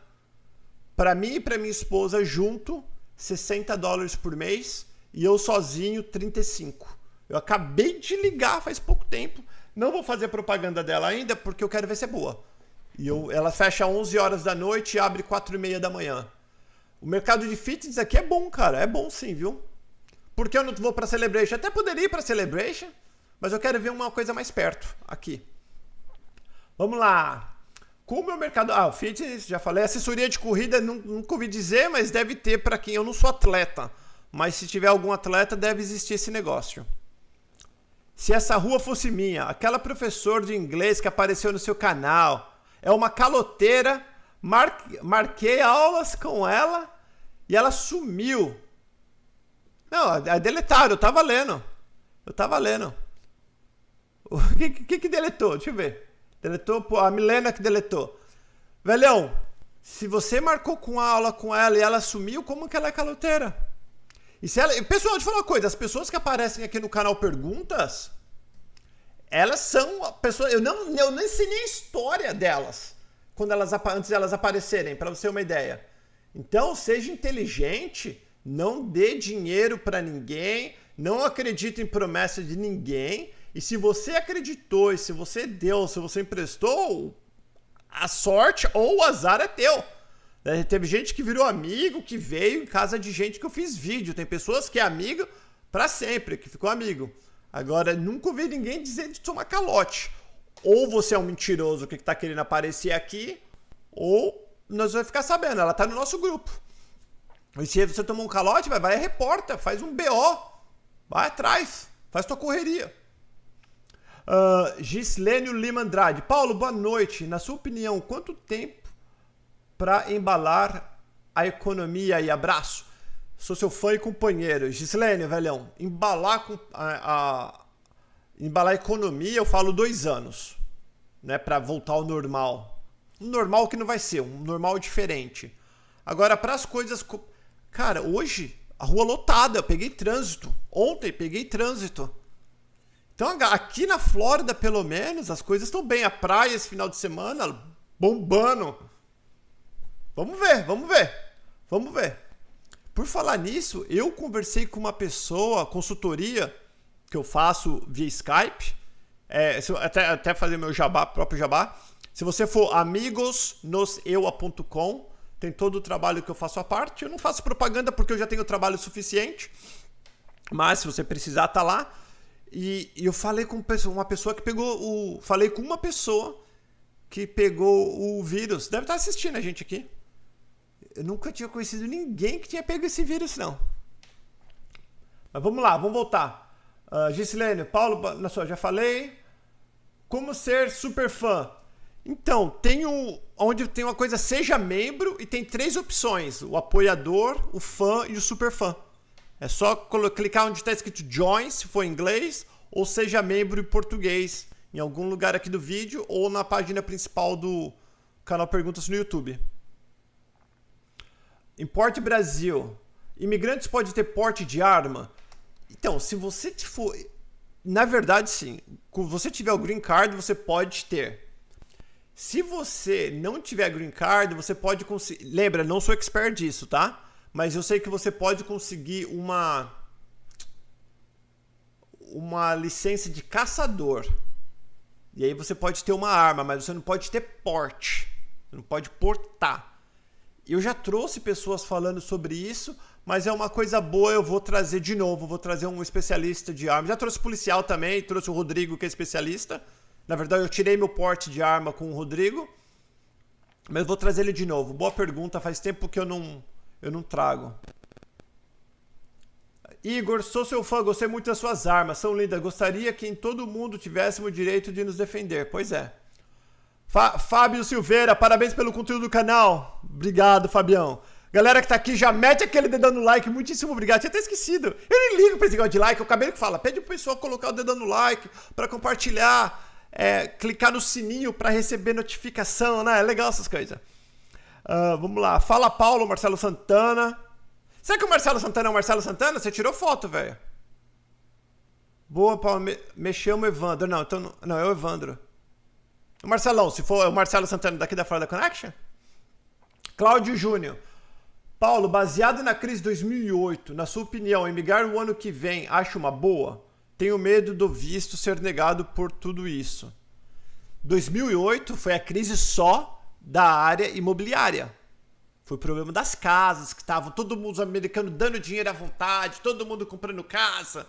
Para mim e para minha esposa junto, 60 dólares por mês e eu sozinho 35. Eu acabei de ligar faz pouco tempo. Não vou fazer propaganda dela ainda porque eu quero ver se é boa. E eu, ela fecha 11 horas da noite e abre 4 e meia da manhã. O mercado de fitness aqui é bom, cara. É bom sim, viu? Porque eu não vou para Celebration. Até poderia ir para Celebration, mas eu quero ver uma coisa mais perto aqui. Vamos lá. Como é o mercado. Ah, o fitness, já falei. Assessoria de corrida, nunca ouvi dizer, mas deve ter para quem eu não sou atleta. Mas se tiver algum atleta, deve existir esse negócio. Se essa rua fosse minha, aquela professora de inglês que apareceu no seu canal é uma caloteira, mar... marquei aulas com ela e ela sumiu. Não, é deletaram, eu tava lendo. Eu tava lendo. O que, que, que deletou? Deixa eu ver. Deletou, pô, a Milena que deletou. Velhão, se você marcou com a aula com ela e ela sumiu, como que ela é caloteira? E se ela. Pessoal, deixa eu falar uma coisa. As pessoas que aparecem aqui no canal Perguntas, elas são pessoas. Eu não, eu nem sei nem a história delas. Quando elas, antes de elas aparecerem, para você ter uma ideia. Então, seja inteligente, não dê dinheiro para ninguém, não acredite em promessa de ninguém. E se você acreditou, e se você deu, se você emprestou, a sorte ou o azar é teu. Né? Teve gente que virou amigo, que veio em casa de gente que eu fiz vídeo. Tem pessoas que é amigo para sempre, que ficou amigo. Agora, nunca ouvi ninguém dizer de tomar calote. Ou você é um mentiroso que está querendo aparecer aqui, ou nós vamos ficar sabendo, ela tá no nosso grupo. E se você tomou um calote, vai, vai reporta, faz um BO, vai atrás, faz tua correria. Uh, Gislênio Lima Andrade. Paulo, boa noite. Na sua opinião, quanto tempo para embalar a economia e abraço? Sou seu fã e companheiro. Gislênio, velhão, embalar com a, a, embalar a economia, eu falo dois anos, né, para voltar ao normal. Normal que não vai ser, um normal diferente. Agora, para as coisas. Cara, hoje, a rua lotada, eu peguei trânsito. Ontem, peguei trânsito. Então, aqui na Flórida, pelo menos, as coisas estão bem. A praia esse final de semana, bombando. Vamos ver, vamos ver. Vamos ver. Por falar nisso, eu conversei com uma pessoa, consultoria, que eu faço via Skype. É, até, até fazer meu jabá, próprio jabá. Se você for amigosnoseua.com, tem todo o trabalho que eu faço à parte. Eu não faço propaganda porque eu já tenho trabalho suficiente. Mas se você precisar, tá lá. E, e eu falei com uma pessoa que pegou o. Falei com uma pessoa que pegou o vírus. Deve estar assistindo a gente aqui. Eu nunca tinha conhecido ninguém que tinha pego esse vírus, não. Mas vamos lá, vamos voltar. Uh, Paulo, na sua, já falei. Como ser super fã? Então, tem um, onde tem uma coisa seja membro e tem três opções: o apoiador, o fã e o super fã. É só clicar onde está escrito join, se for em inglês, ou seja membro em português, em algum lugar aqui do vídeo ou na página principal do canal Perguntas no YouTube. Importe Brasil. Imigrantes podem ter porte de arma? Então, se você for. Na verdade, sim. Se você tiver o green card, você pode ter. Se você não tiver green card, você pode conseguir. Lembra, não sou expert disso, tá? Mas eu sei que você pode conseguir uma uma licença de caçador. E aí você pode ter uma arma, mas você não pode ter porte. Você não pode portar. Eu já trouxe pessoas falando sobre isso, mas é uma coisa boa, eu vou trazer de novo, vou trazer um especialista de armas. Já trouxe policial também, trouxe o Rodrigo, que é especialista. Na verdade, eu tirei meu porte de arma com o Rodrigo, mas vou trazer ele de novo. Boa pergunta, faz tempo que eu não, eu não trago. Igor, sou seu fã, gostei muito das suas armas, são lindas. Gostaria que em todo mundo tivéssemos o direito de nos defender. Pois é. Fábio Silveira, parabéns pelo conteúdo do canal. Obrigado, Fabião. Galera que tá aqui, já mete aquele dedão no like. Muitíssimo obrigado. Tinha até esquecido. Eu nem ligo pra esse negócio de like. Eu acabei que fala. Pede pro pessoal colocar o dedão no like, para compartilhar, é, clicar no sininho para receber notificação, né? É legal essas coisas. Uh, vamos lá. Fala Paulo, Marcelo Santana. Será que o Marcelo Santana é o Marcelo Santana? Você tirou foto, velho. Boa, Paulo. Me, me chamo Evandro. Não, então, não, é o Evandro. O Marcelão, se for o Marcelo Santana daqui da Florida Connection. Cláudio Júnior. Paulo, baseado na crise de 2008, na sua opinião, emigrar o ano que vem acha uma boa? Tenho medo do visto ser negado por tudo isso. 2008 foi a crise só da área imobiliária. Foi o problema das casas, que estavam todo mundo americano dando dinheiro à vontade, todo mundo comprando casa.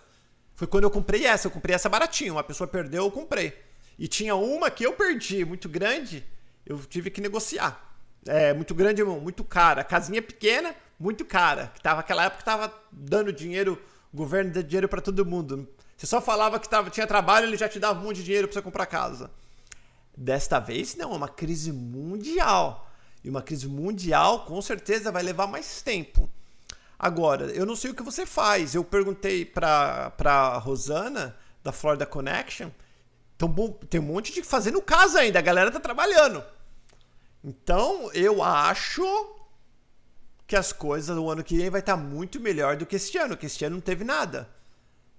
Foi quando eu comprei essa, eu comprei essa baratinho. Uma pessoa perdeu, eu comprei. E tinha uma que eu perdi, muito grande, eu tive que negociar. É, muito grande, muito cara. Casinha pequena, muito cara. Que tava, aquela época tava dando dinheiro, o governo dando dinheiro para todo mundo. Você só falava que tava, tinha trabalho, ele já te dava um monte de dinheiro para você comprar casa. Desta vez, não, é uma crise mundial. E uma crise mundial, com certeza, vai levar mais tempo. Agora, eu não sei o que você faz. Eu perguntei para a Rosana, da Florida Connection, bom, tem um monte de fazendo casa ainda, a galera tá trabalhando. Então, eu acho que as coisas do ano que vem vai estar tá muito melhor do que este ano, que este ano não teve nada,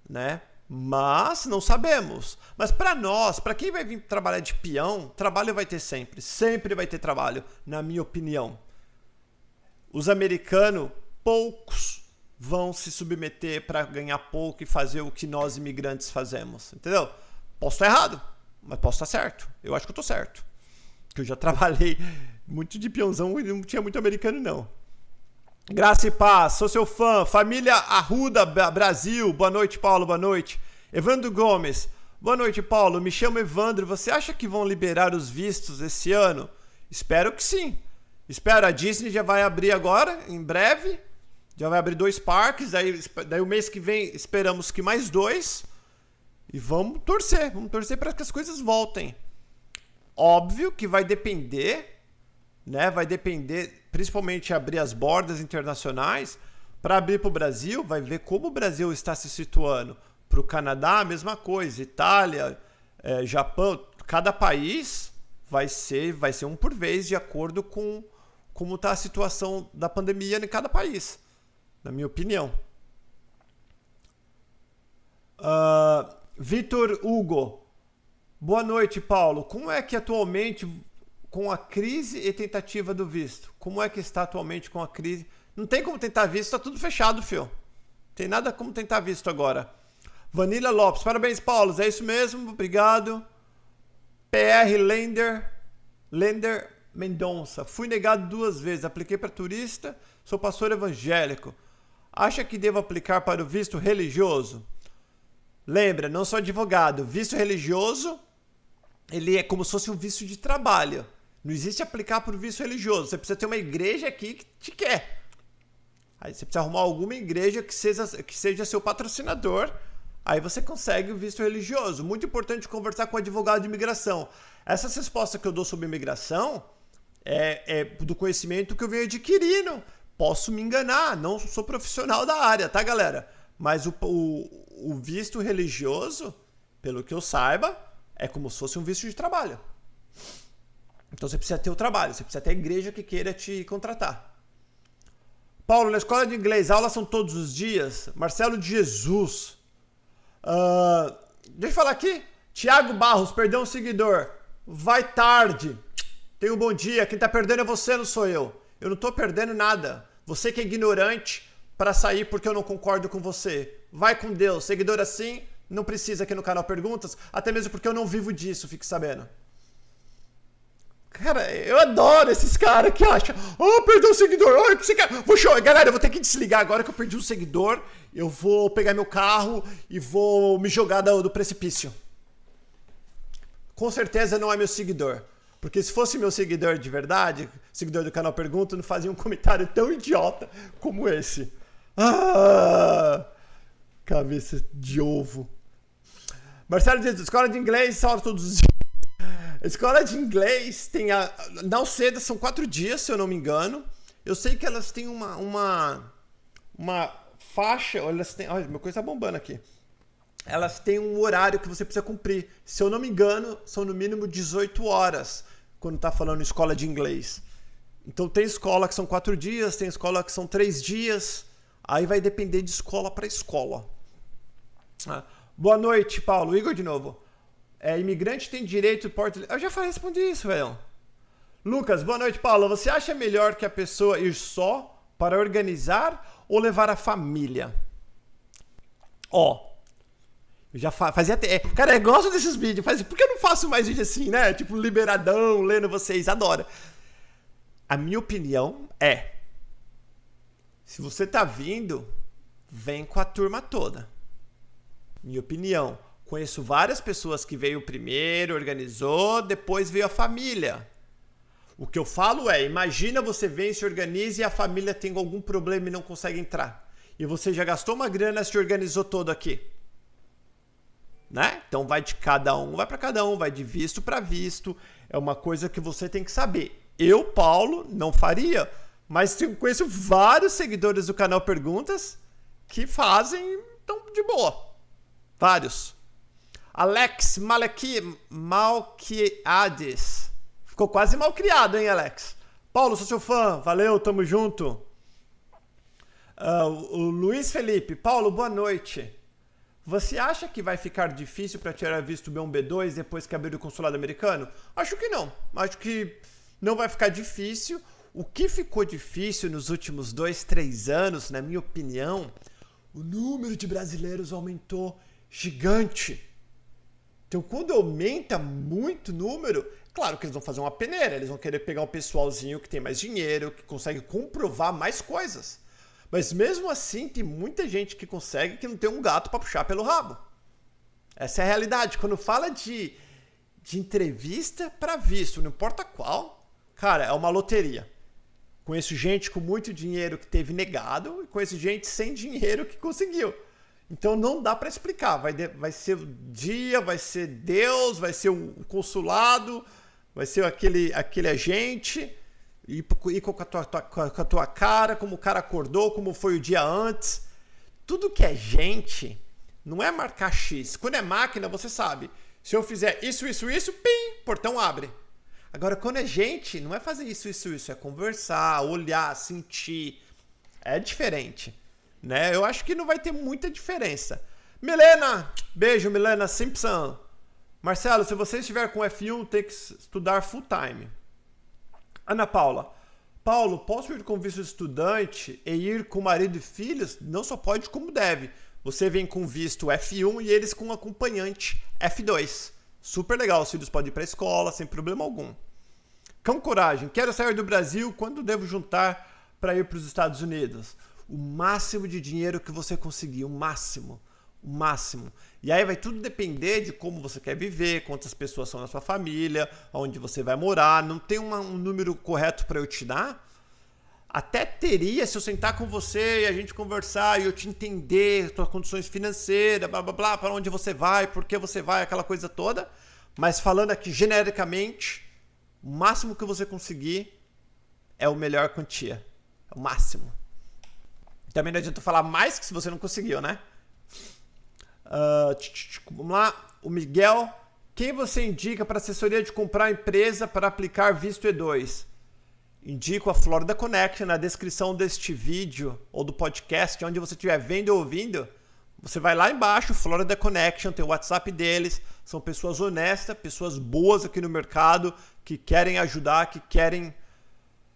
né? Mas não sabemos. Mas para nós, para quem vai vir trabalhar de peão, trabalho vai ter sempre, sempre vai ter trabalho, na minha opinião. Os americanos, poucos vão se submeter para ganhar pouco e fazer o que nós imigrantes fazemos, entendeu? Posso estar errado, mas posso estar certo. Eu acho que eu certo. Que eu já trabalhei muito de peãozão e não tinha muito americano, não. Graça e paz, sou seu fã. Família Arruda Brasil, boa noite, Paulo, boa noite. Evandro Gomes, boa noite, Paulo. Me chamo Evandro. Você acha que vão liberar os vistos esse ano? Espero que sim. Espero. A Disney já vai abrir agora, em breve. Já vai abrir dois parques. Daí, daí o mês que vem esperamos que mais dois. E vamos torcer, vamos torcer para que as coisas voltem. Óbvio que vai depender, né? Vai depender, principalmente abrir as bordas internacionais. Para abrir para o Brasil, vai ver como o Brasil está se situando. Para o Canadá, a mesma coisa. Itália, é, Japão, cada país vai ser, vai ser um por vez de acordo com como está a situação da pandemia em cada país, na minha opinião. Uh, Vitor Hugo. Boa noite, Paulo. Como é que atualmente, com a crise e tentativa do visto, como é que está atualmente com a crise? Não tem como tentar visto, está tudo fechado, fio. Tem nada como tentar visto agora. Vanilla Lopes, parabéns, Paulo. É isso mesmo, obrigado. PR Lender, Lender Mendonça. Fui negado duas vezes. Apliquei para turista, sou pastor evangélico. Acha que devo aplicar para o visto religioso? Lembra, não sou advogado. Visto religioso, ele é como se fosse um visto de trabalho. Não existe aplicar por visto religioso. Você precisa ter uma igreja aqui que te quer. Aí você precisa arrumar alguma igreja que seja, que seja seu patrocinador. Aí você consegue o visto religioso. Muito importante conversar com o advogado de imigração. Essa resposta que eu dou sobre imigração é, é do conhecimento que eu venho adquirindo. Posso me enganar, não sou profissional da área, tá, galera? Mas o, o, o visto religioso, pelo que eu saiba, é como se fosse um visto de trabalho. Então você precisa ter o trabalho, você precisa ter a igreja que queira te contratar. Paulo, na escola de inglês, aulas são todos os dias? Marcelo de Jesus. Uh, deixa eu falar aqui. Tiago Barros, perdeu um seguidor. Vai tarde. Tenha um bom dia. Quem tá perdendo é você, não sou eu. Eu não tô perdendo nada. Você que é ignorante, para sair porque eu não concordo com você. Vai com Deus. Seguidor assim, não precisa aqui no canal perguntas, até mesmo porque eu não vivo disso, fique sabendo. Cara, eu adoro esses caras que acham, oh, perdeu um seguidor, oh, que você quer? Vou show. Galera, eu vou ter que desligar agora que eu perdi um seguidor. Eu vou pegar meu carro e vou me jogar do, do precipício. Com certeza não é meu seguidor. Porque se fosse meu seguidor de verdade, seguidor do canal Pergunta, não fazia um comentário tão idiota como esse. Ah! Cabeça de ovo. Marcelo diz, escola de inglês, salta todos os dias. Escola de inglês tem a. Na são quatro dias, se eu não me engano. Eu sei que elas têm uma. Uma, uma faixa. Elas têm. Olha, meu coisa tá bombando aqui. Elas têm um horário que você precisa cumprir. Se eu não me engano, são no mínimo 18 horas quando tá falando escola de inglês. Então tem escola que são quatro dias, tem escola que são três dias. Aí vai depender de escola para escola. Ah. Boa noite, Paulo. Igor de novo. É, imigrante tem direito porta. Eu já respondi isso, velho. Lucas, boa noite, Paulo. Você acha melhor que a pessoa ir só para organizar ou levar a família? Ó, eu já fa fazia até. Cara, eu gosto desses vídeos. Faz... Por que eu não faço mais vídeo assim, né? Tipo, liberadão, lendo vocês. Adoro. A minha opinião é: se você tá vindo, vem com a turma toda. Minha opinião. Conheço várias pessoas que veio primeiro, organizou, depois veio a família. O que eu falo é: imagina você vem, se organiza e a família tem algum problema e não consegue entrar. E você já gastou uma grana, se organizou todo aqui. Né? Então vai de cada um, vai para cada um, vai de visto para visto. É uma coisa que você tem que saber. Eu, Paulo, não faria, mas conheço vários seguidores do canal Perguntas que fazem tão de boa. Vários. Alex Maleki Malquiades. Ficou quase mal criado, hein, Alex? Paulo, sou seu fã. Valeu, tamo junto. Uh, o Luiz Felipe. Paulo, boa noite. Você acha que vai ficar difícil para tirar visto B1 B2 depois que abrir o consulado americano? Acho que não. Acho que não vai ficar difícil. O que ficou difícil nos últimos dois, três anos, na minha opinião, o número de brasileiros aumentou gigante. Então, quando aumenta muito o número, claro que eles vão fazer uma peneira, eles vão querer pegar um pessoalzinho que tem mais dinheiro, que consegue comprovar mais coisas. Mas mesmo assim, tem muita gente que consegue que não tem um gato para puxar pelo rabo. Essa é a realidade. Quando fala de, de entrevista para visto, não importa qual, cara, é uma loteria. Conheço gente com muito dinheiro que teve negado e conheço gente sem dinheiro que conseguiu. Então não dá para explicar. Vai, de, vai ser o dia, vai ser Deus, vai ser o consulado, vai ser aquele, aquele agente, e, e com, a tua, com a tua cara, como o cara acordou, como foi o dia antes. Tudo que é gente não é marcar X. Quando é máquina, você sabe. Se eu fizer isso, isso, isso, pim, portão abre. Agora, quando é gente, não é fazer isso, isso, isso. É conversar, olhar, sentir. É diferente né? Eu acho que não vai ter muita diferença. Milena, beijo, Milena Simpson. Marcelo, se você estiver com F1, tem que estudar full time. Ana Paula, Paulo, posso ir com visto estudante e ir com marido e filhos? Não só pode, como deve. Você vem com visto F1 e eles com acompanhante F2. Super legal, os filhos podem ir para a escola sem problema algum. Cão Coragem, quero sair do Brasil, quando devo juntar para ir para os Estados Unidos? O máximo de dinheiro que você conseguir, o máximo, o máximo. E aí vai tudo depender de como você quer viver, quantas pessoas são na sua família, onde você vai morar. Não tem uma, um número correto para eu te dar. Até teria se eu sentar com você e a gente conversar e eu te entender, suas condições financeiras, blá blá blá, para onde você vai, por que você vai, aquela coisa toda. Mas falando aqui genericamente, o máximo que você conseguir é o melhor quantia. É o máximo. Também não adianta falar mais que se você não conseguiu, né? Uh, vamos lá. O Miguel. Quem você indica para assessoria de comprar empresa para aplicar visto E2? Indico a Florida Connection na descrição deste vídeo ou do podcast, onde você estiver vendo ou ouvindo. Você vai lá embaixo, Florida Connection, tem o WhatsApp deles. São pessoas honestas, pessoas boas aqui no mercado que querem ajudar, que querem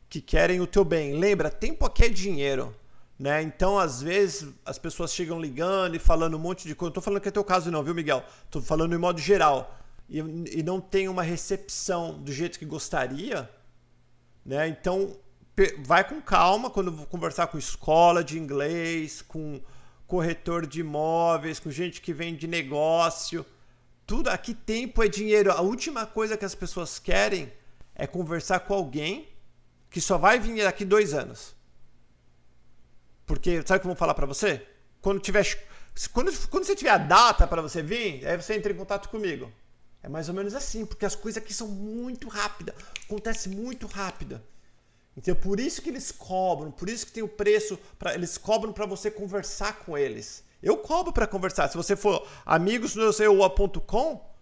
que querem o teu bem. Lembra, tempo aqui é dinheiro. Né? Então, às vezes, as pessoas chegam ligando e falando um monte de coisa. Não estou falando que é teu caso, não, viu, Miguel? Estou falando em modo geral. E, e, não tem uma recepção do jeito que gostaria. Né? Então, vai com calma quando conversar com escola de inglês, com corretor de imóveis, com gente que vende negócio. Tudo aqui tempo é dinheiro. A última coisa que as pessoas querem é conversar com alguém que só vai vir daqui dois anos. Porque sabe o que eu vou falar para você? Quando tiver quando, quando você tiver a data para você vir, aí você entra em contato comigo. É mais ou menos assim, porque as coisas aqui são muito rápidas, acontece muito rápida. Então, por isso que eles cobram, por isso que tem o preço, para eles cobram para você conversar com eles. Eu cobro para conversar. Se você for amigos no euceua.com,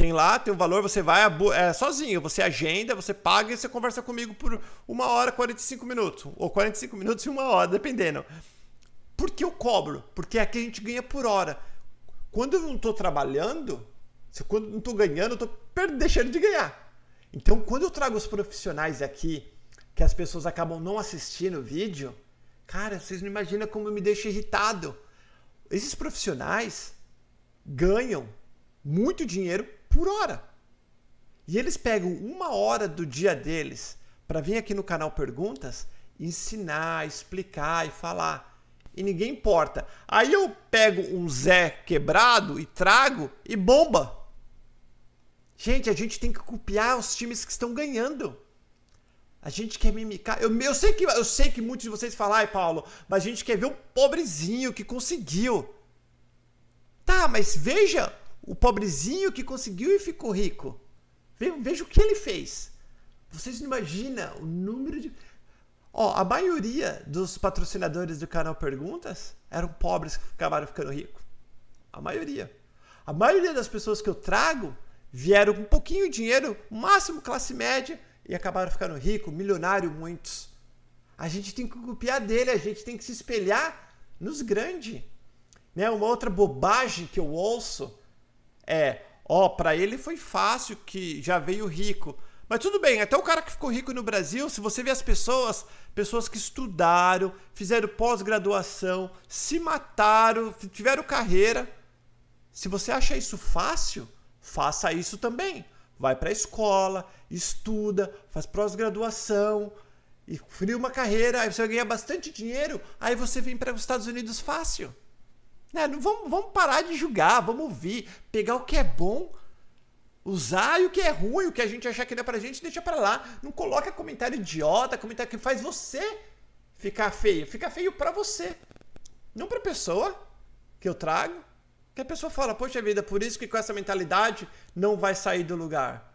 tem lá, tem um valor, você vai é, sozinho, você agenda, você paga e você conversa comigo por uma hora, 45 minutos. Ou 45 minutos e uma hora, dependendo. Por que eu cobro? Porque aqui a gente ganha por hora. Quando eu não estou trabalhando, quando eu não estou ganhando, eu estou deixando de ganhar. Então, quando eu trago os profissionais aqui, que as pessoas acabam não assistindo o vídeo, cara, vocês não imaginam como me deixa irritado. Esses profissionais ganham muito dinheiro por hora. E eles pegam uma hora do dia deles para vir aqui no canal Perguntas, ensinar, explicar e falar. E ninguém importa. Aí eu pego um Zé quebrado e trago e bomba. Gente, a gente tem que copiar os times que estão ganhando. A gente quer mimicar. Eu, eu, sei, que, eu sei que muitos de vocês falam, ai, Paulo, mas a gente quer ver o pobrezinho que conseguiu. Tá, mas veja o pobrezinho que conseguiu e ficou rico. Veja o que ele fez. Vocês não imaginam o número de. Ó, a maioria dos patrocinadores do canal Perguntas eram pobres que acabaram ficando ricos. A maioria. A maioria das pessoas que eu trago vieram com um pouquinho de dinheiro, máximo classe média, e acabaram ficando ricos, milionário muitos. A gente tem que copiar dele, a gente tem que se espelhar nos grandes. Né? Uma outra bobagem que eu ouço é, ó, para ele foi fácil que já veio rico. Mas tudo bem, até o cara que ficou rico no Brasil, se você vê as pessoas, pessoas que estudaram, fizeram pós-graduação, se mataram, tiveram carreira. Se você acha isso fácil, faça isso também. Vai para a escola, estuda, faz pós-graduação, e cria uma carreira, aí você vai ganhar bastante dinheiro, aí você vem para os Estados Unidos fácil. Né? Vamos, vamos parar de julgar, vamos ouvir, pegar o que é bom, usar e o que é ruim, o que a gente achar que não é pra gente, deixa pra lá. Não coloca comentário idiota, comentário que faz você ficar feio. Fica feio pra você. Não pra pessoa que eu trago. Que a pessoa fala, poxa vida, por isso que com essa mentalidade não vai sair do lugar.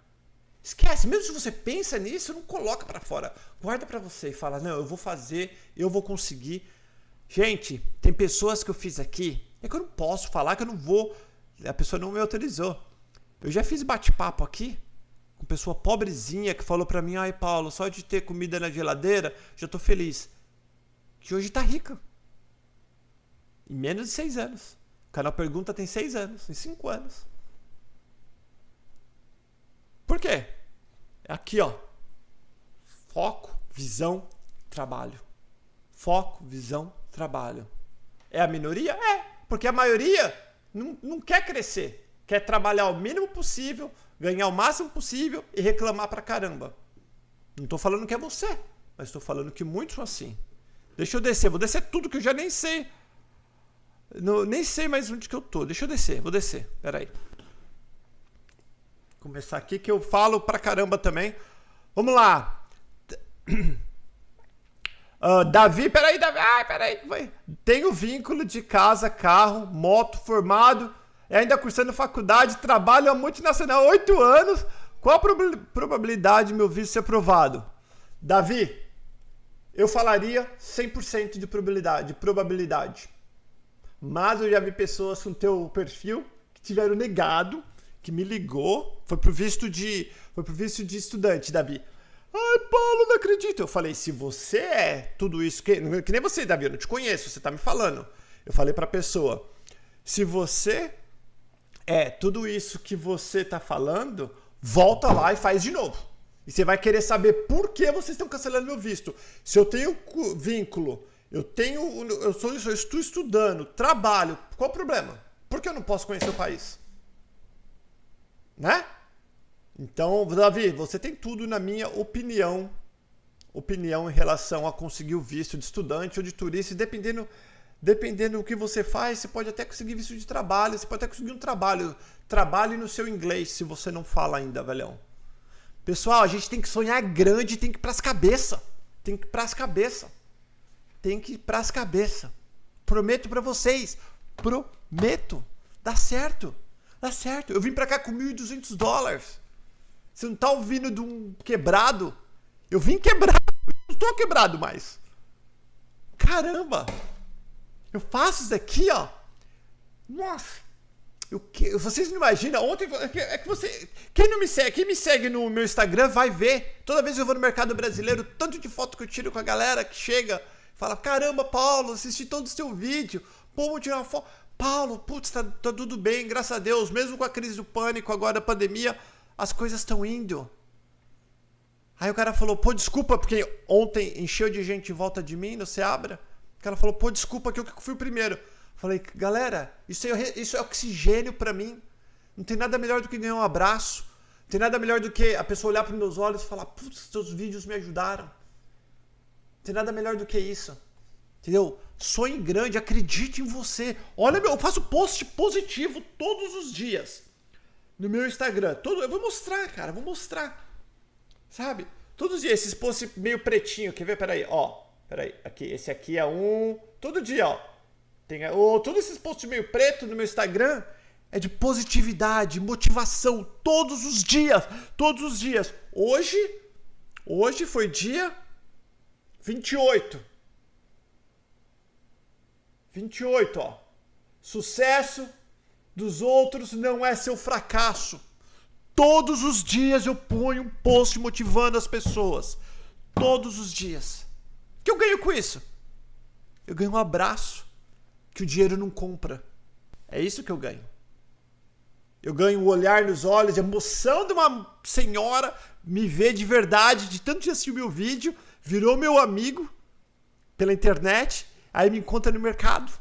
Esquece, mesmo se você pensa nisso, não coloca para fora. Guarda para você e fala: "Não, eu vou fazer, eu vou conseguir". Gente, tem pessoas que eu fiz aqui, é que eu não posso falar que eu não vou, a pessoa não me autorizou. Eu já fiz bate-papo aqui com pessoa pobrezinha que falou para mim: "Ai, Paulo, só de ter comida na geladeira, já tô feliz". Que hoje tá rica. Em menos de seis anos. O canal Pergunta tem seis anos, em cinco anos. Por quê? É aqui, ó. Foco, visão, trabalho. Foco, visão, trabalho. É a minoria? É, porque a maioria não, não quer crescer. Quer trabalhar o mínimo possível, ganhar o máximo possível e reclamar pra caramba. Não estou falando que é você, mas estou falando que muitos são assim. Deixa eu descer, vou descer tudo que eu já nem sei. Não, nem sei mais onde que eu tô. Deixa eu descer, vou descer. Pera aí. Começar aqui que eu falo pra caramba também. Vamos lá. Uh, Davi, peraí, Davi. Ai, peraí. Vai. Tenho vínculo de casa, carro, moto, formado, ainda cursando faculdade, trabalho a multinacional há oito anos. Qual a prob probabilidade de meu visto ser aprovado? Davi, eu falaria 100% de probabilidade, de probabilidade. Mas eu já vi pessoas com teu perfil que tiveram negado, que me ligou, foi pro visto de, foi pro visto de estudante, Davi. Ai, Paulo, não acredito. Eu falei, se você é tudo isso, que, que nem você, Davi, eu não te conheço, você tá me falando. Eu falei pra pessoa, se você é tudo isso que você tá falando, volta lá e faz de novo. E você vai querer saber por que vocês estão cancelando meu visto. Se eu tenho vínculo, eu tenho. Eu, sou, eu estou estudando, trabalho, qual o problema? Por que eu não posso conhecer o país? Né? Então, Davi, você tem tudo na minha opinião, opinião em relação a conseguir o visto de estudante ou de turista, dependendo dependendo do que você faz, você pode até conseguir visto de trabalho, você pode até conseguir um trabalho, trabalhe no seu inglês se você não fala ainda, velhão. Pessoal, a gente tem que sonhar grande, tem que ir pras cabeça. Tem que ir pras cabeça. Tem que ir pras cabeça. Prometo para vocês, prometo. Dá certo. Dá certo. Eu vim pra cá com 1.200 dólares. Você não tá ouvindo de um quebrado? Eu vim quebrado. Eu não tô quebrado mais. Caramba! Eu faço isso aqui, ó. Nossa! Eu, vocês não imaginam? Ontem é, é que você. Quem não me segue, quem me segue no meu Instagram vai ver. Toda vez que eu vou no mercado brasileiro, tanto de foto que eu tiro com a galera que chega, fala: Caramba, Paulo, assisti todo o seu vídeo. Pô, vou tirar uma foto. Paulo, putz, tá, tá tudo bem, graças a Deus. Mesmo com a crise do pânico, agora a pandemia, as coisas estão indo. Aí o cara falou: Pô, desculpa, porque ontem encheu de gente em volta de mim no Seabra. O cara falou: Pô, desculpa que eu fui o primeiro. Falei, galera, isso é, isso é oxigênio para mim. Não tem nada melhor do que ganhar um abraço. Não tem nada melhor do que a pessoa olhar para meus olhos e falar: Putz, seus vídeos me ajudaram. Não tem nada melhor do que isso. Entendeu? Sonhe grande, acredite em você. Olha, meu, eu faço post positivo todos os dias no meu Instagram. Todo, eu vou mostrar, cara, vou mostrar. Sabe? Todos os dias, esses posts meio pretinho. Quer ver? Peraí, ó. Peraí, aqui, esse aqui é um. Todo dia, ó. Tem, oh, todos esses posts meio preto no meu Instagram é de positividade, motivação, todos os dias, todos os dias. Hoje, hoje foi dia 28. 28, ó. Sucesso dos outros não é seu fracasso. Todos os dias eu ponho um post motivando as pessoas. Todos os dias. O que eu ganho com isso? Eu ganho um abraço que o dinheiro não compra. É isso que eu ganho. Eu ganho o olhar nos olhos, a emoção de uma senhora me ver de verdade, de tanto de assistir o meu vídeo, virou meu amigo pela internet, aí me encontra no mercado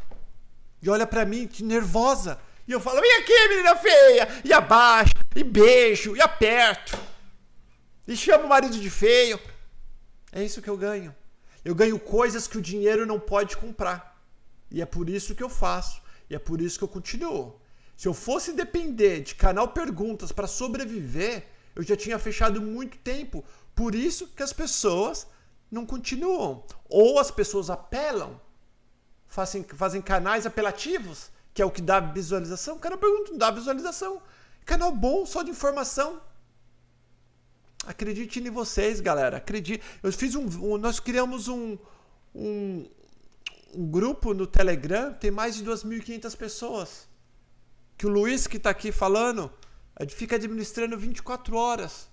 e olha para mim, que nervosa. E eu falo: vem aqui, menina feia! E abaixo, e beijo, e aperto. E chamo o marido de feio. É isso que eu ganho. Eu ganho coisas que o dinheiro não pode comprar. E é por isso que eu faço. E é por isso que eu continuo. Se eu fosse depender de canal Perguntas para sobreviver, eu já tinha fechado muito tempo. Por isso que as pessoas não continuam. Ou as pessoas apelam, fazem, fazem canais apelativos, que é o que dá visualização. Canal Pergunta não dá visualização. Canal bom, só de informação. Acredite em vocês, galera. Acredite. Eu fiz um, um nós criamos um, um, um grupo no Telegram, tem mais de 2.500 pessoas. Que o Luiz que está aqui falando, fica administrando 24 horas.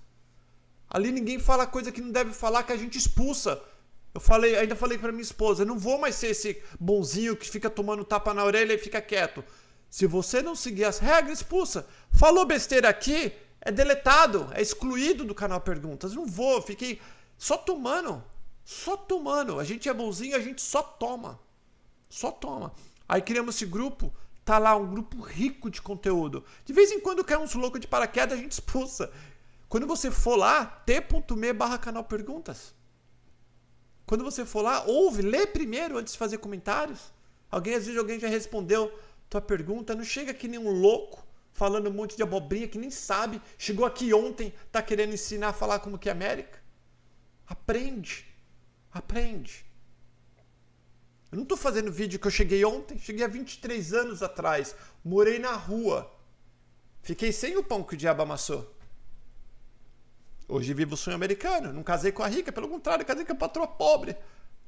Ali ninguém fala coisa que não deve falar, que a gente expulsa. Eu falei, ainda falei para minha esposa, não vou mais ser esse bonzinho que fica tomando tapa na orelha e fica quieto. Se você não seguir as regras, expulsa. Falou besteira aqui, é deletado, é excluído do canal Perguntas. Não vou, fiquei só tomando. Só tomando. A gente é bonzinho, a gente só toma. Só toma. Aí criamos esse grupo, tá lá um grupo rico de conteúdo. De vez em quando cai uns loucos de paraquedas, a gente expulsa. Quando você for lá, t.me barra canal perguntas. Quando você for lá, ouve, lê primeiro antes de fazer comentários. Alguém, às vezes, alguém já respondeu tua pergunta. Não chega aqui nenhum louco falando um monte de abobrinha que nem sabe. Chegou aqui ontem, tá querendo ensinar a falar como que é América. Aprende. Aprende. Eu não estou fazendo vídeo que eu cheguei ontem, cheguei há 23 anos atrás, morei na rua, fiquei sem o pão que o diabo amassou. Hoje vivo o sonho americano, não casei com a rica, pelo contrário, casei com a patroa pobre.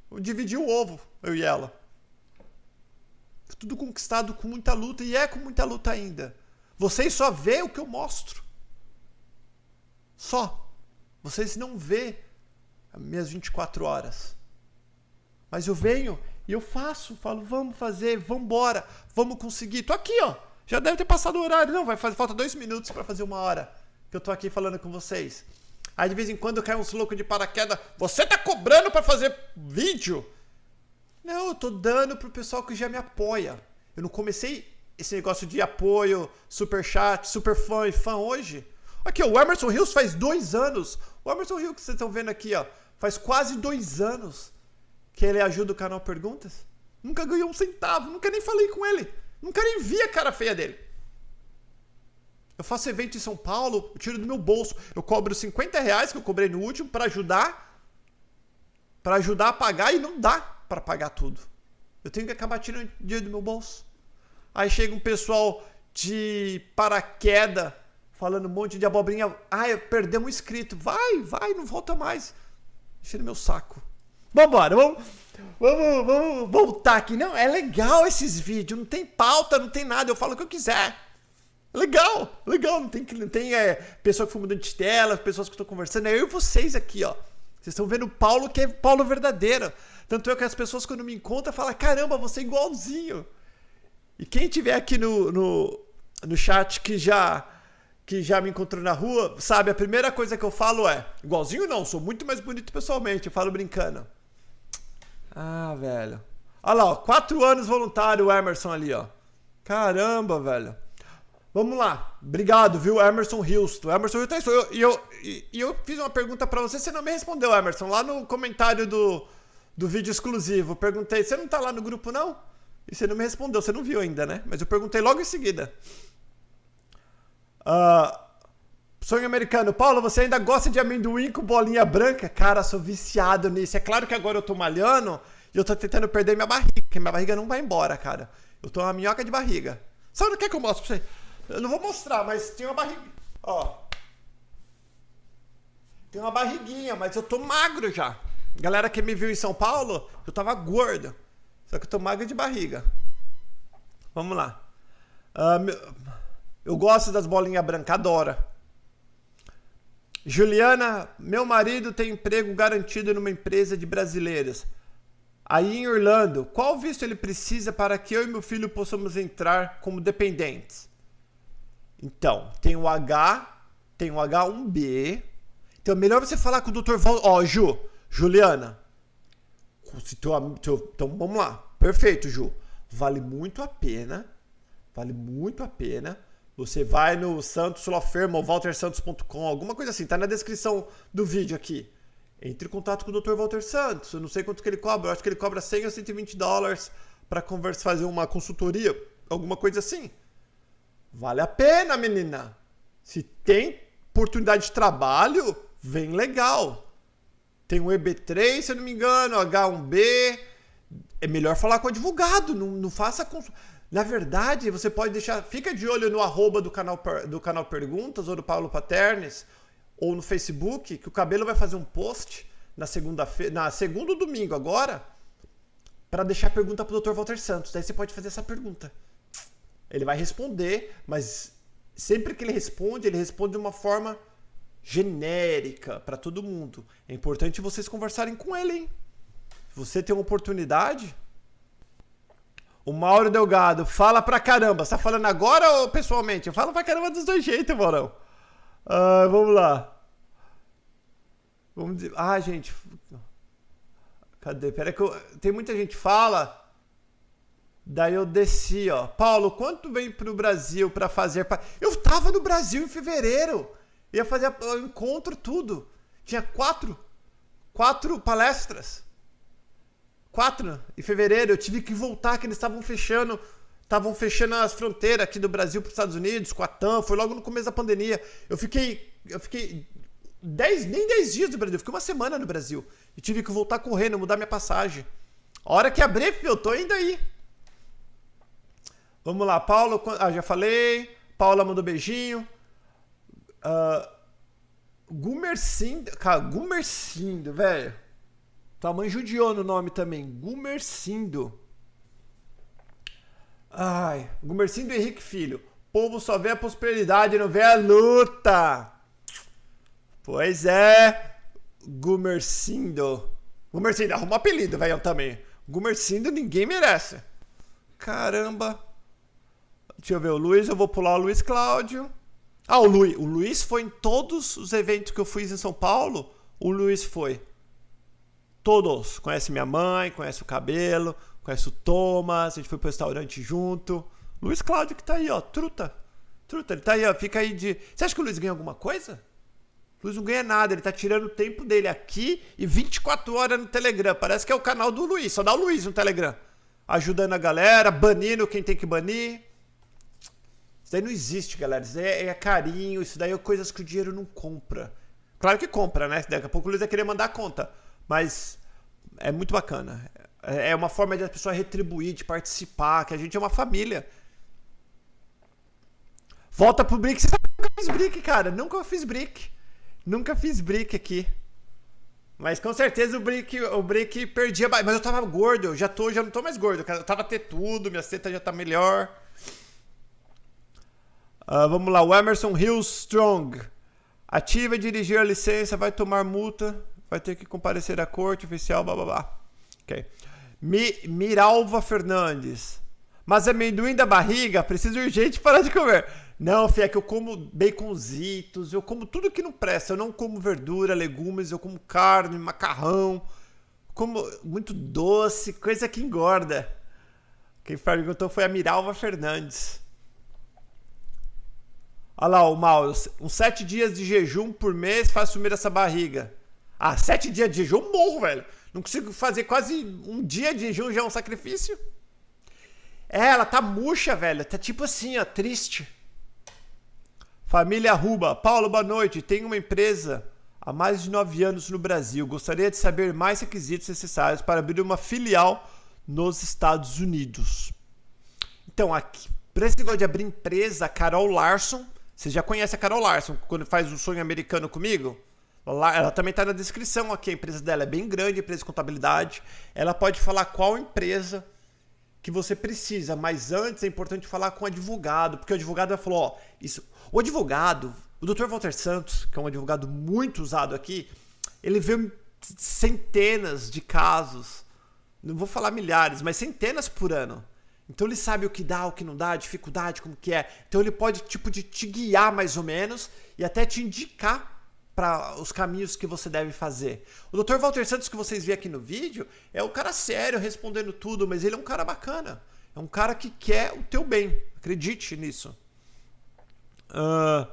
Eu dividi o ovo, eu e ela. Tudo conquistado com muita luta e é com muita luta ainda. Vocês só vê o que eu mostro. Só. Vocês não vê as minhas 24 horas. Mas eu venho e eu faço, falo, vamos fazer, vamos embora, vamos conseguir. Tô aqui, ó. Já deve ter passado o horário. Não, vai fazer, falta dois minutos para fazer uma hora que eu tô aqui falando com vocês. Aí de vez em quando cai uns loucos de paraquedas. Você tá cobrando para fazer vídeo? Não, eu tô dando pro pessoal que já me apoia. Eu não comecei esse negócio de apoio, super chat, super fã e fã hoje. Aqui, o Emerson Rios faz dois anos. O Emerson Rios que vocês estão vendo aqui, ó, faz quase dois anos que ele ajuda o canal Perguntas. Nunca ganhou um centavo, nunca nem falei com ele. Nunca nem vi a cara feia dele. Eu faço evento em São Paulo, eu tiro do meu bolso. Eu cobro 50 reais que eu cobrei no último para ajudar. para ajudar a pagar e não dá para pagar tudo. Eu tenho que acabar tirando dinheiro do meu bolso. Aí chega um pessoal de paraquedas, falando um monte de abobrinha. Ai, perdemos um inscrito. Vai, vai, não volta mais. Deixa no meu saco. Vambora, vamos, vamos, vamos voltar aqui. Não, é legal esses vídeos. Não tem pauta, não tem nada. Eu falo o que eu quiser. Legal, legal. Não tem, não tem é, pessoa que foi mudando de tela, pessoas que estão conversando. É eu e vocês aqui, ó. Vocês estão vendo o Paulo que é Paulo verdadeiro. Tanto é que as pessoas, quando me encontram, falam: caramba, você é igualzinho. E quem tiver aqui no, no, no chat que já que já me encontrou na rua, sabe, a primeira coisa que eu falo é: igualzinho não, sou muito mais bonito pessoalmente. Eu falo brincando. Ah, velho. Olha lá, ó, quatro anos voluntário o Emerson ali, ó. Caramba, velho. Vamos lá. Obrigado, viu, Emerson Houston. Emerson Houston, é eu, eu, eu, eu fiz uma pergunta para você, você não me respondeu, Emerson, lá no comentário do, do vídeo exclusivo. Perguntei, você não tá lá no grupo, não? E você não me respondeu, você não viu ainda, né? Mas eu perguntei logo em seguida. Uh, sonho americano. Paulo, você ainda gosta de amendoim com bolinha branca? Cara, sou viciado nisso. É claro que agora eu tô malhando e eu tô tentando perder minha barriga, porque minha barriga não vai embora, cara. Eu tô uma minhoca de barriga. Sabe o que é que eu mostro pra você? Eu não vou mostrar, mas tem uma barriga. Ó. Tem uma barriguinha, mas eu tô magro já. Galera que me viu em São Paulo, eu tava gordo. Só que eu tô magro de barriga. Vamos lá. Uh, eu gosto das bolinhas brancas, adora. Juliana, meu marido tem emprego garantido numa empresa de brasileiros. Aí em Orlando, qual visto ele precisa para que eu e meu filho possamos entrar como dependentes? Então, tem o H, tem o H1B. Então, melhor você falar com o Dr. Val. Ó, oh, Ju, Juliana. Se teu, teu, então, vamos lá. Perfeito, Ju. Vale muito a pena. Vale muito a pena. Você vai no Santos Law Firm ou waltersantos.com, alguma coisa assim. Tá na descrição do vídeo aqui. Entre em contato com o Dr. Walter Santos. Eu não sei quanto que ele cobra. Eu acho que ele cobra 100 ou 120 dólares para fazer uma consultoria. Alguma coisa assim. Vale a pena, menina. Se tem oportunidade de trabalho, vem legal. Tem o EB3, se eu não me engano, H1B. É melhor falar com o advogado, não, não faça. Na verdade, você pode deixar. Fica de olho no arroba do canal, do canal Perguntas ou do Paulo Paternes ou no Facebook, que o Cabelo vai fazer um post na segunda-feira, na segundo domingo agora, para deixar pergunta pro Dr. Walter Santos. Daí você pode fazer essa pergunta. Ele vai responder, mas sempre que ele responde, ele responde de uma forma genérica para todo mundo. É importante vocês conversarem com ele, hein? Você tem uma oportunidade. O Mauro Delgado fala pra caramba. Você tá falando agora ou pessoalmente? Eu falo pra caramba dos dois jeitos, Maurão. Uh, vamos lá. Vamos dizer. Ah, gente. Cadê? Pera que eu... Tem muita gente fala. Daí eu desci, ó. Paulo, quanto vem pro Brasil para fazer? Eu tava no Brasil em fevereiro. Ia fazer o encontro, tudo. Tinha quatro, quatro palestras. Quatro em fevereiro. Eu tive que voltar, que eles estavam fechando. Estavam fechando as fronteiras aqui do Brasil para os Estados Unidos, com a TAM. Foi logo no começo da pandemia. Eu fiquei. Eu fiquei. Dez, nem 10 dias no Brasil. Eu fiquei uma semana no Brasil. E tive que voltar correndo, mudar minha passagem. A hora que abrir, eu tô indo aí. Vamos lá, Paulo. Ah, já falei. Paula mandou beijinho. Uh, Gumercindo. Cara, Gumercindo, velho. Tua mãe judiou no nome também. Gumercindo. Ai, Gumercindo Henrique Filho. Povo só vê a prosperidade, não vê a luta. Pois é, Gumercindo. Gumercindo, arruma apelido, velho, também. Gumercindo ninguém merece. Caramba. Deixa eu ver, o Luiz, eu vou pular o Luiz Cláudio. Ah, o Luiz. O Luiz foi em todos os eventos que eu fiz em São Paulo. O Luiz foi. Todos. Conhece minha mãe, conhece o cabelo, conhece o Thomas, a gente foi pro restaurante junto. Luiz Cláudio que tá aí, ó, truta. Truta, ele tá aí, ó, fica aí de. Você acha que o Luiz ganha alguma coisa? O Luiz não ganha nada, ele tá tirando o tempo dele aqui e 24 horas no Telegram. Parece que é o canal do Luiz, só dá o Luiz no Telegram. Ajudando a galera, banindo quem tem que banir. Daí não existe, galera. Isso daí é, é carinho, isso daí é coisas que o dinheiro não compra. Claro que compra, né? Daqui a pouco o Luiz vai querer mandar a conta. Mas é muito bacana. É, é uma forma de a pessoa retribuir, de participar, que a gente é uma família. Volta pro brick. Nunca fiz brick, cara. Nunca fiz brick. Nunca fiz brick aqui. Mas com certeza o brick, o brick perdia. Mas eu tava gordo. Eu já, tô, já não tô mais gordo. Eu tava ter tudo. Minha seta já tá melhor. Uh, vamos lá. O Emerson Hills Strong. Ativa e dirigir a licença. Vai tomar multa. Vai ter que comparecer à corte oficial. Blá blá blá. Ok. Mi, Miralva Fernandes. Mas amendoim da barriga, preciso urgente parar de comer. Não, Fia, é que eu como baconzitos, eu como tudo que não presta. Eu não como verdura, legumes, eu como carne, macarrão. Como muito doce, coisa que engorda. Quem perguntou foi a Miralva Fernandes. Olha lá o mal, uns sete dias de jejum por mês faz sumir essa barriga. Ah, sete dias de jejum, morro, velho. Não consigo fazer quase um dia de jejum, já é um sacrifício. É, ela tá murcha, velho. Tá tipo assim, ó, triste. Família Ruba. Paulo, boa noite. Tenho uma empresa há mais de nove anos no Brasil. Gostaria de saber mais requisitos necessários para abrir uma filial nos Estados Unidos. Então, aqui, para esse negócio de abrir empresa, a Carol Larson. Você já conhece a Carol Larson, quando faz o sonho americano comigo? Ela, ela também está na descrição aqui. A empresa dela é bem grande, empresa de contabilidade. Ela pode falar qual empresa que você precisa, mas antes é importante falar com o advogado, porque o advogado vai falar, ó, isso, o advogado, o Dr. Walter Santos, que é um advogado muito usado aqui, ele vê centenas de casos, não vou falar milhares, mas centenas por ano. Então ele sabe o que dá, o que não dá, a dificuldade, como que é. Então ele pode tipo de te guiar mais ou menos e até te indicar para os caminhos que você deve fazer. O Dr. Walter Santos que vocês vêem aqui no vídeo é um cara sério respondendo tudo, mas ele é um cara bacana. É um cara que quer o teu bem. Acredite nisso. Uh,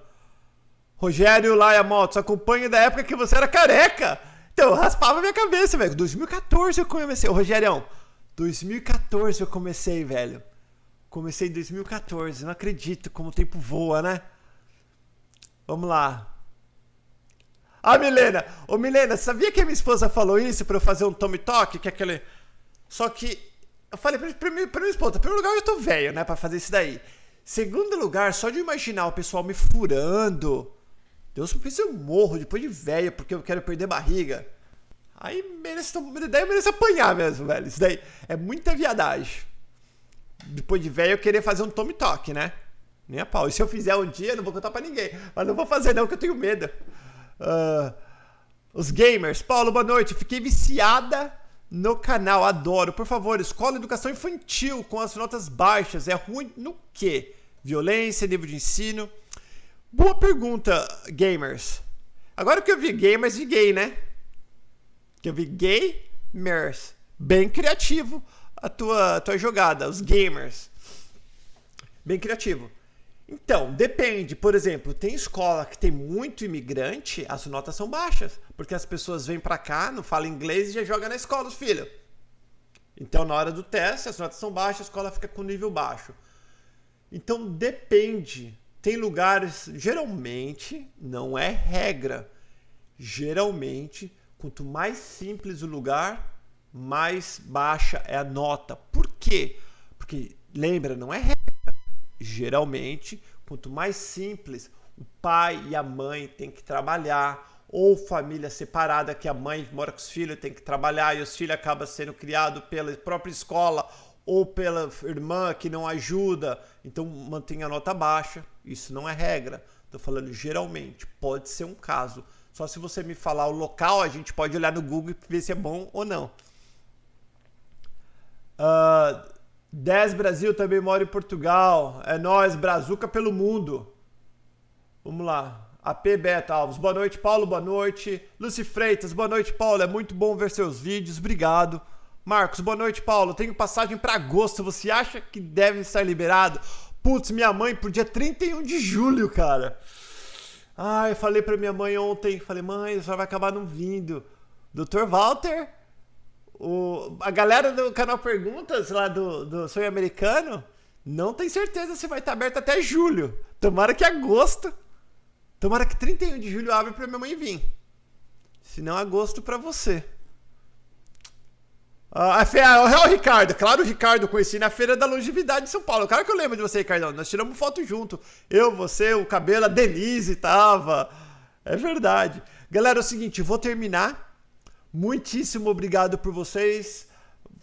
Rogério Laia Motos, acompanha da época que você era careca. Então, eu raspava minha cabeça, velho. 2014 eu comecei. Ô, Rogério, 2014 eu comecei, velho. Comecei em 2014. Não acredito como o tempo voa, né? Vamos lá. Ah, Milena! Ô, Milena, sabia que a minha esposa falou isso pra eu fazer um Tommy Talk? Que é aquele. Só que. Eu falei pra, pra, minha, pra minha esposa, em primeiro lugar, eu tô velho, né, pra fazer isso daí. Segundo lugar, só de imaginar o pessoal me furando. Deus me eu morro depois de velho porque eu quero perder barriga. Aí merece, daí eu mereço apanhar mesmo, velho. Isso daí é muita viadagem. Depois de velho eu querer fazer um Tommy Talk, né? Nem a pau. E se eu fizer um dia, eu não vou contar pra ninguém. Mas não vou fazer não, que eu tenho medo. Uh, os gamers. Paulo, boa noite. Fiquei viciada no canal, adoro. Por favor, escola educação infantil com as notas baixas. É ruim no quê? Violência, nível de ensino? Boa pergunta, gamers. Agora que eu vi gamers de gay, né? Que eu vi gamers. Bem criativo a tua, a tua jogada, os gamers. Bem criativo. Então, depende. Por exemplo, tem escola que tem muito imigrante, as notas são baixas, porque as pessoas vêm para cá, não falam inglês e já jogam na escola os filhos. Então, na hora do teste, as notas são baixas, a escola fica com nível baixo. Então, depende. Tem lugares, geralmente, não é regra. Geralmente, quanto mais simples o lugar, mais baixa é a nota. Por quê? Porque, lembra, não é regra geralmente, quanto mais simples, o pai e a mãe têm que trabalhar, ou família separada, que a mãe mora com os filhos, tem que trabalhar e os filhos acabam sendo criados pela própria escola ou pela irmã que não ajuda, então mantém a nota baixa. Isso não é regra. Estou falando geralmente, pode ser um caso. Só se você me falar o local, a gente pode olhar no Google e ver se é bom ou não. Uh, 10 Brasil também mora em Portugal. É nós, Brazuca pelo mundo. Vamos lá. AP Beta Alves, boa noite, Paulo, boa noite. Lucy Freitas, boa noite, Paulo. É muito bom ver seus vídeos, obrigado. Marcos, boa noite, Paulo. Tenho passagem para agosto. Você acha que deve estar liberado? Putz, minha mãe pro dia 31 de julho, cara. Ai, falei pra minha mãe ontem, falei, mãe, só vai acabar não vindo. Dr. Walter, o, a galera do canal Perguntas, lá do, do Sonho Americano, não tem certeza se vai estar aberto até julho. Tomara que agosto. Tomara que 31 de julho abre pra minha mãe vir. Se não, agosto pra você. Ah, é o Ricardo, claro, o Ricardo conheci na Feira da Longevidade de São Paulo. Claro que eu lembro de você, Ricardão. Nós tiramos foto junto. Eu, você, o cabelo, a Denise tava. É verdade. Galera, é o seguinte, vou terminar. Muitíssimo obrigado por vocês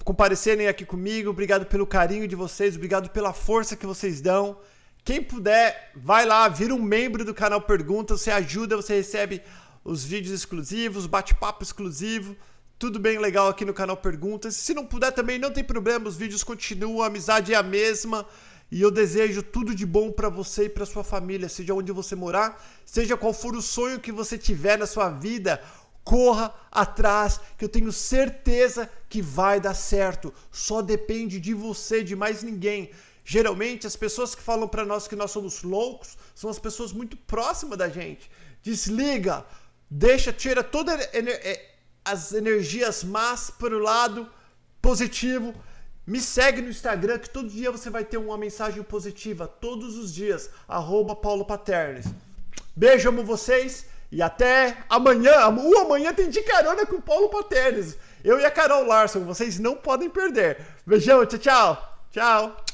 comparecerem aqui comigo. Obrigado pelo carinho de vocês, obrigado pela força que vocês dão. Quem puder, vai lá, vira um membro do canal Pergunta, você ajuda, você recebe os vídeos exclusivos, bate-papo exclusivo. Tudo bem legal aqui no canal Perguntas. Se não puder também, não tem problema, os vídeos continuam, a amizade é a mesma. E eu desejo tudo de bom para você e para sua família, seja onde você morar, seja qual for o sonho que você tiver na sua vida, corra atrás, que eu tenho certeza que vai dar certo. Só depende de você, de mais ninguém. Geralmente as pessoas que falam para nós que nós somos loucos são as pessoas muito próximas da gente. Desliga, deixa, tira toda é, as energias más para o lado positivo. Me segue no Instagram que todo dia você vai ter uma mensagem positiva. Todos os dias. Arroba Paulo Paternes. Beijo, amo vocês. E até amanhã. O amanhã tem de carona com o Paulo Paternes. Eu e a Carol Larson. Vocês não podem perder. Beijão, tchau, tchau. Tchau.